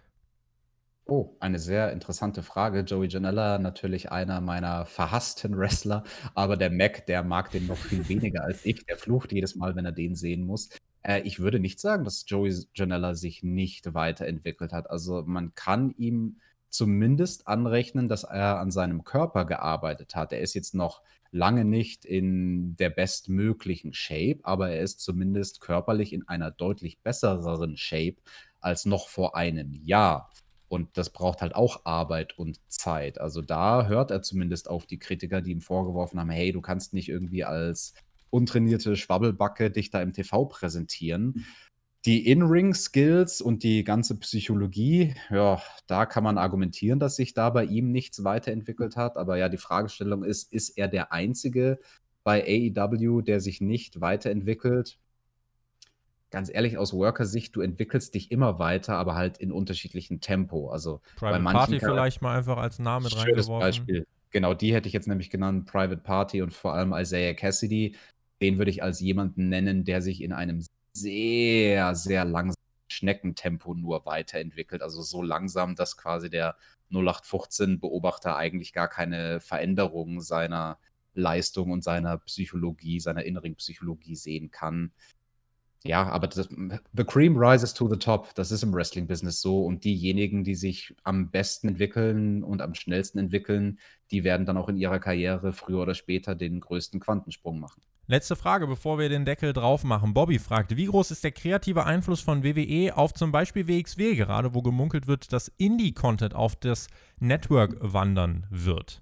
Oh, eine sehr interessante Frage. Joey Janella, natürlich einer meiner verhassten Wrestler, aber der Mac, der mag den noch viel weniger als ich. Der flucht jedes Mal, wenn er den sehen muss. Äh, ich würde nicht sagen, dass Joey Janella sich nicht weiterentwickelt hat. Also man kann ihm zumindest anrechnen, dass er an seinem Körper gearbeitet hat. Er ist jetzt noch lange nicht in der bestmöglichen Shape, aber er ist zumindest körperlich in einer deutlich besseren Shape als noch vor einem Jahr. Und das braucht halt auch Arbeit und Zeit. Also da hört er zumindest auf die Kritiker, die ihm vorgeworfen haben, hey, du kannst nicht irgendwie als untrainierte Schwabbelbacke dich da im TV präsentieren. Die In-Ring-Skills und die ganze Psychologie, ja, da kann man argumentieren, dass sich da bei ihm nichts weiterentwickelt hat. Aber ja, die Fragestellung ist, ist er der Einzige bei AEW, der sich nicht weiterentwickelt? Ganz ehrlich, aus Worker-Sicht, du entwickelst dich immer weiter, aber halt in unterschiedlichem Tempo. Also Private bei manchen Party vielleicht mal einfach als Name mit reingeworfen. Beispiel. Genau, die hätte ich jetzt nämlich genannt, Private Party und vor allem Isaiah Cassidy. Den würde ich als jemanden nennen, der sich in einem sehr, sehr langsamen Schneckentempo nur weiterentwickelt. Also so langsam, dass quasi der 0815-Beobachter eigentlich gar keine Veränderung seiner Leistung und seiner Psychologie, seiner inneren Psychologie sehen kann. Ja, aber das, the cream rises to the top. Das ist im Wrestling-Business so. Und diejenigen, die sich am besten entwickeln und am schnellsten entwickeln, die werden dann auch in ihrer Karriere früher oder später den größten Quantensprung machen. Letzte Frage, bevor wir den Deckel drauf machen. Bobby fragt, wie groß ist der kreative Einfluss von WWE auf zum Beispiel WXW, gerade wo gemunkelt wird, dass Indie-Content auf das Network wandern wird?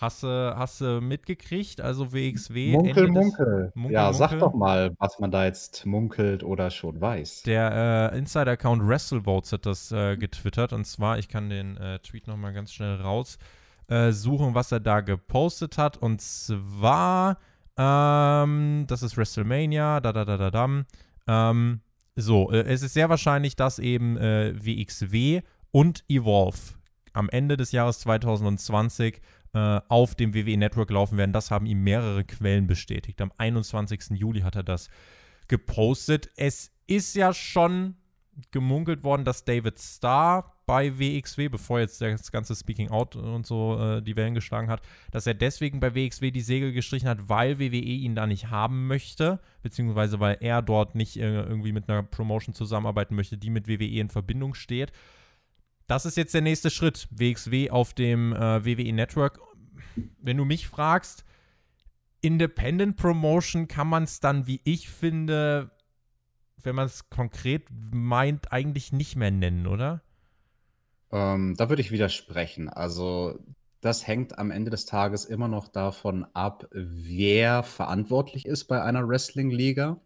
Hast du, hast du mitgekriegt? Also WXW. Munkel, munkel. munkel. Ja, munkel. sag doch mal, was man da jetzt munkelt oder schon weiß. Der äh, Insider-Account WrestleVotes hat das äh, getwittert. Und zwar, ich kann den äh, Tweet nochmal ganz schnell raussuchen, äh, was er da gepostet hat. Und zwar, ähm, das ist WrestleMania, da, da, da, da, da. Ähm, so, äh, es ist sehr wahrscheinlich, dass eben äh, WXW und Evolve am Ende des Jahres 2020 äh, auf dem WWE Network laufen werden. Das haben ihm mehrere Quellen bestätigt. Am 21. Juli hat er das gepostet. Es ist ja schon gemunkelt worden, dass David Starr bei WXW, bevor jetzt das ganze Speaking Out und so äh, die Wellen geschlagen hat, dass er deswegen bei WXW die Segel gestrichen hat, weil WWE ihn da nicht haben möchte, beziehungsweise weil er dort nicht äh, irgendwie mit einer Promotion zusammenarbeiten möchte, die mit WWE in Verbindung steht das ist jetzt der nächste Schritt. WXW auf dem äh, WWE Network. Wenn du mich fragst, Independent Promotion kann man es dann, wie ich finde, wenn man es konkret meint, eigentlich nicht mehr nennen, oder? Ähm, da würde ich widersprechen. Also, das hängt am Ende des Tages immer noch davon ab, wer verantwortlich ist bei einer Wrestling-Liga.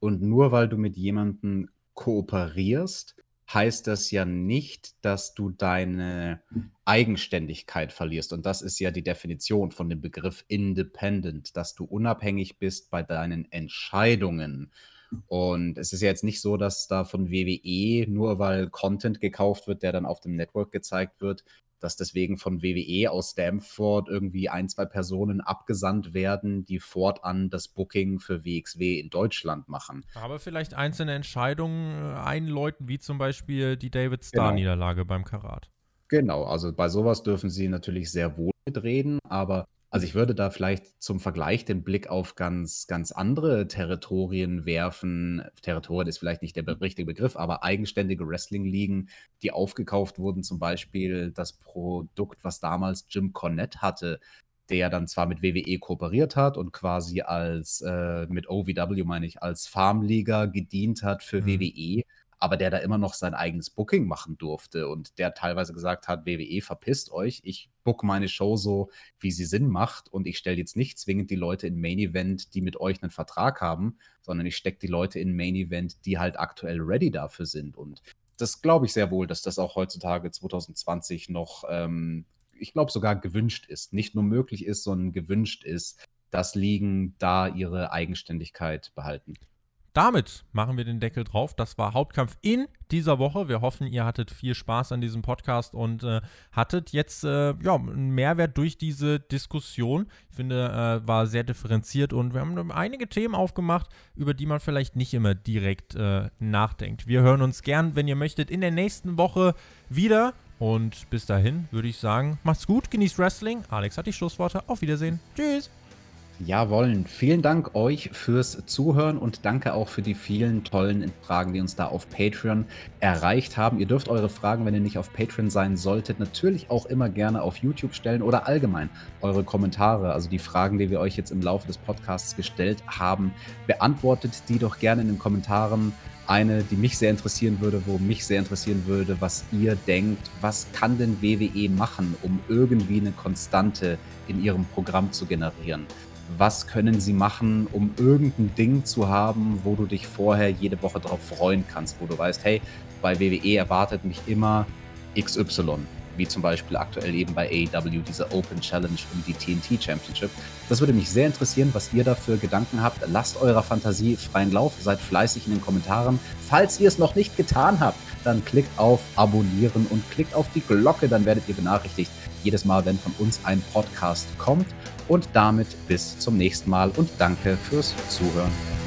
Und nur weil du mit jemandem kooperierst, heißt das ja nicht, dass du deine Eigenständigkeit verlierst. Und das ist ja die Definition von dem Begriff independent, dass du unabhängig bist bei deinen Entscheidungen. Und es ist ja jetzt nicht so, dass da von WWE nur weil Content gekauft wird, der dann auf dem Network gezeigt wird, dass deswegen von WWE aus Stamford irgendwie ein, zwei Personen abgesandt werden, die fortan das Booking für WXW in Deutschland machen. Aber vielleicht einzelne Entscheidungen äh, einläuten, wie zum Beispiel die David Starr-Niederlage genau. beim Karat. Genau, also bei sowas dürfen sie natürlich sehr wohl mitreden, aber also ich würde da vielleicht zum Vergleich den Blick auf ganz, ganz andere Territorien werfen. Territorien ist vielleicht nicht der richtige Begriff, aber eigenständige Wrestling-Ligen, die aufgekauft wurden. Zum Beispiel das Produkt, was damals Jim Cornette hatte, der dann zwar mit WWE kooperiert hat und quasi als, äh, mit OVW meine ich, als Farmliga gedient hat für mhm. WWE aber der da immer noch sein eigenes Booking machen durfte und der teilweise gesagt hat, WWE, verpisst euch, ich book meine Show so, wie sie Sinn macht und ich stelle jetzt nicht zwingend die Leute in Main Event, die mit euch einen Vertrag haben, sondern ich stecke die Leute in Main Event, die halt aktuell ready dafür sind und das glaube ich sehr wohl, dass das auch heutzutage 2020 noch, ähm, ich glaube sogar gewünscht ist, nicht nur möglich ist, sondern gewünscht ist, dass Ligen da ihre Eigenständigkeit behalten. Damit machen wir den Deckel drauf. Das war Hauptkampf in dieser Woche. Wir hoffen, ihr hattet viel Spaß an diesem Podcast und äh, hattet jetzt äh, ja, einen Mehrwert durch diese Diskussion. Ich finde, äh, war sehr differenziert und wir haben einige Themen aufgemacht, über die man vielleicht nicht immer direkt äh, nachdenkt. Wir hören uns gern, wenn ihr möchtet, in der nächsten Woche wieder. Und bis dahin würde ich sagen, macht's gut, genießt Wrestling. Alex hat die Schlussworte. Auf Wiedersehen. Tschüss. Ja, wollen. Vielen Dank euch fürs Zuhören und danke auch für die vielen tollen Fragen, die uns da auf Patreon erreicht haben. Ihr dürft eure Fragen, wenn ihr nicht auf Patreon sein solltet, natürlich auch immer gerne auf YouTube stellen oder allgemein eure Kommentare, also die Fragen, die wir euch jetzt im Laufe des Podcasts gestellt haben, beantwortet die doch gerne in den Kommentaren. Eine, die mich sehr interessieren würde, wo mich sehr interessieren würde, was ihr denkt, was kann denn WWE machen, um irgendwie eine Konstante in ihrem Programm zu generieren? Was können sie machen, um irgendein Ding zu haben, wo du dich vorher jede Woche darauf freuen kannst, wo du weißt, hey, bei WWE erwartet mich immer XY, wie zum Beispiel aktuell eben bei AEW diese Open Challenge um die TNT Championship. Das würde mich sehr interessieren, was ihr dafür Gedanken habt. Lasst eurer Fantasie freien Lauf, seid fleißig in den Kommentaren. Falls ihr es noch nicht getan habt, dann klickt auf Abonnieren und klickt auf die Glocke, dann werdet ihr benachrichtigt, jedes Mal, wenn von uns ein Podcast kommt. Und damit bis zum nächsten Mal und danke fürs Zuhören.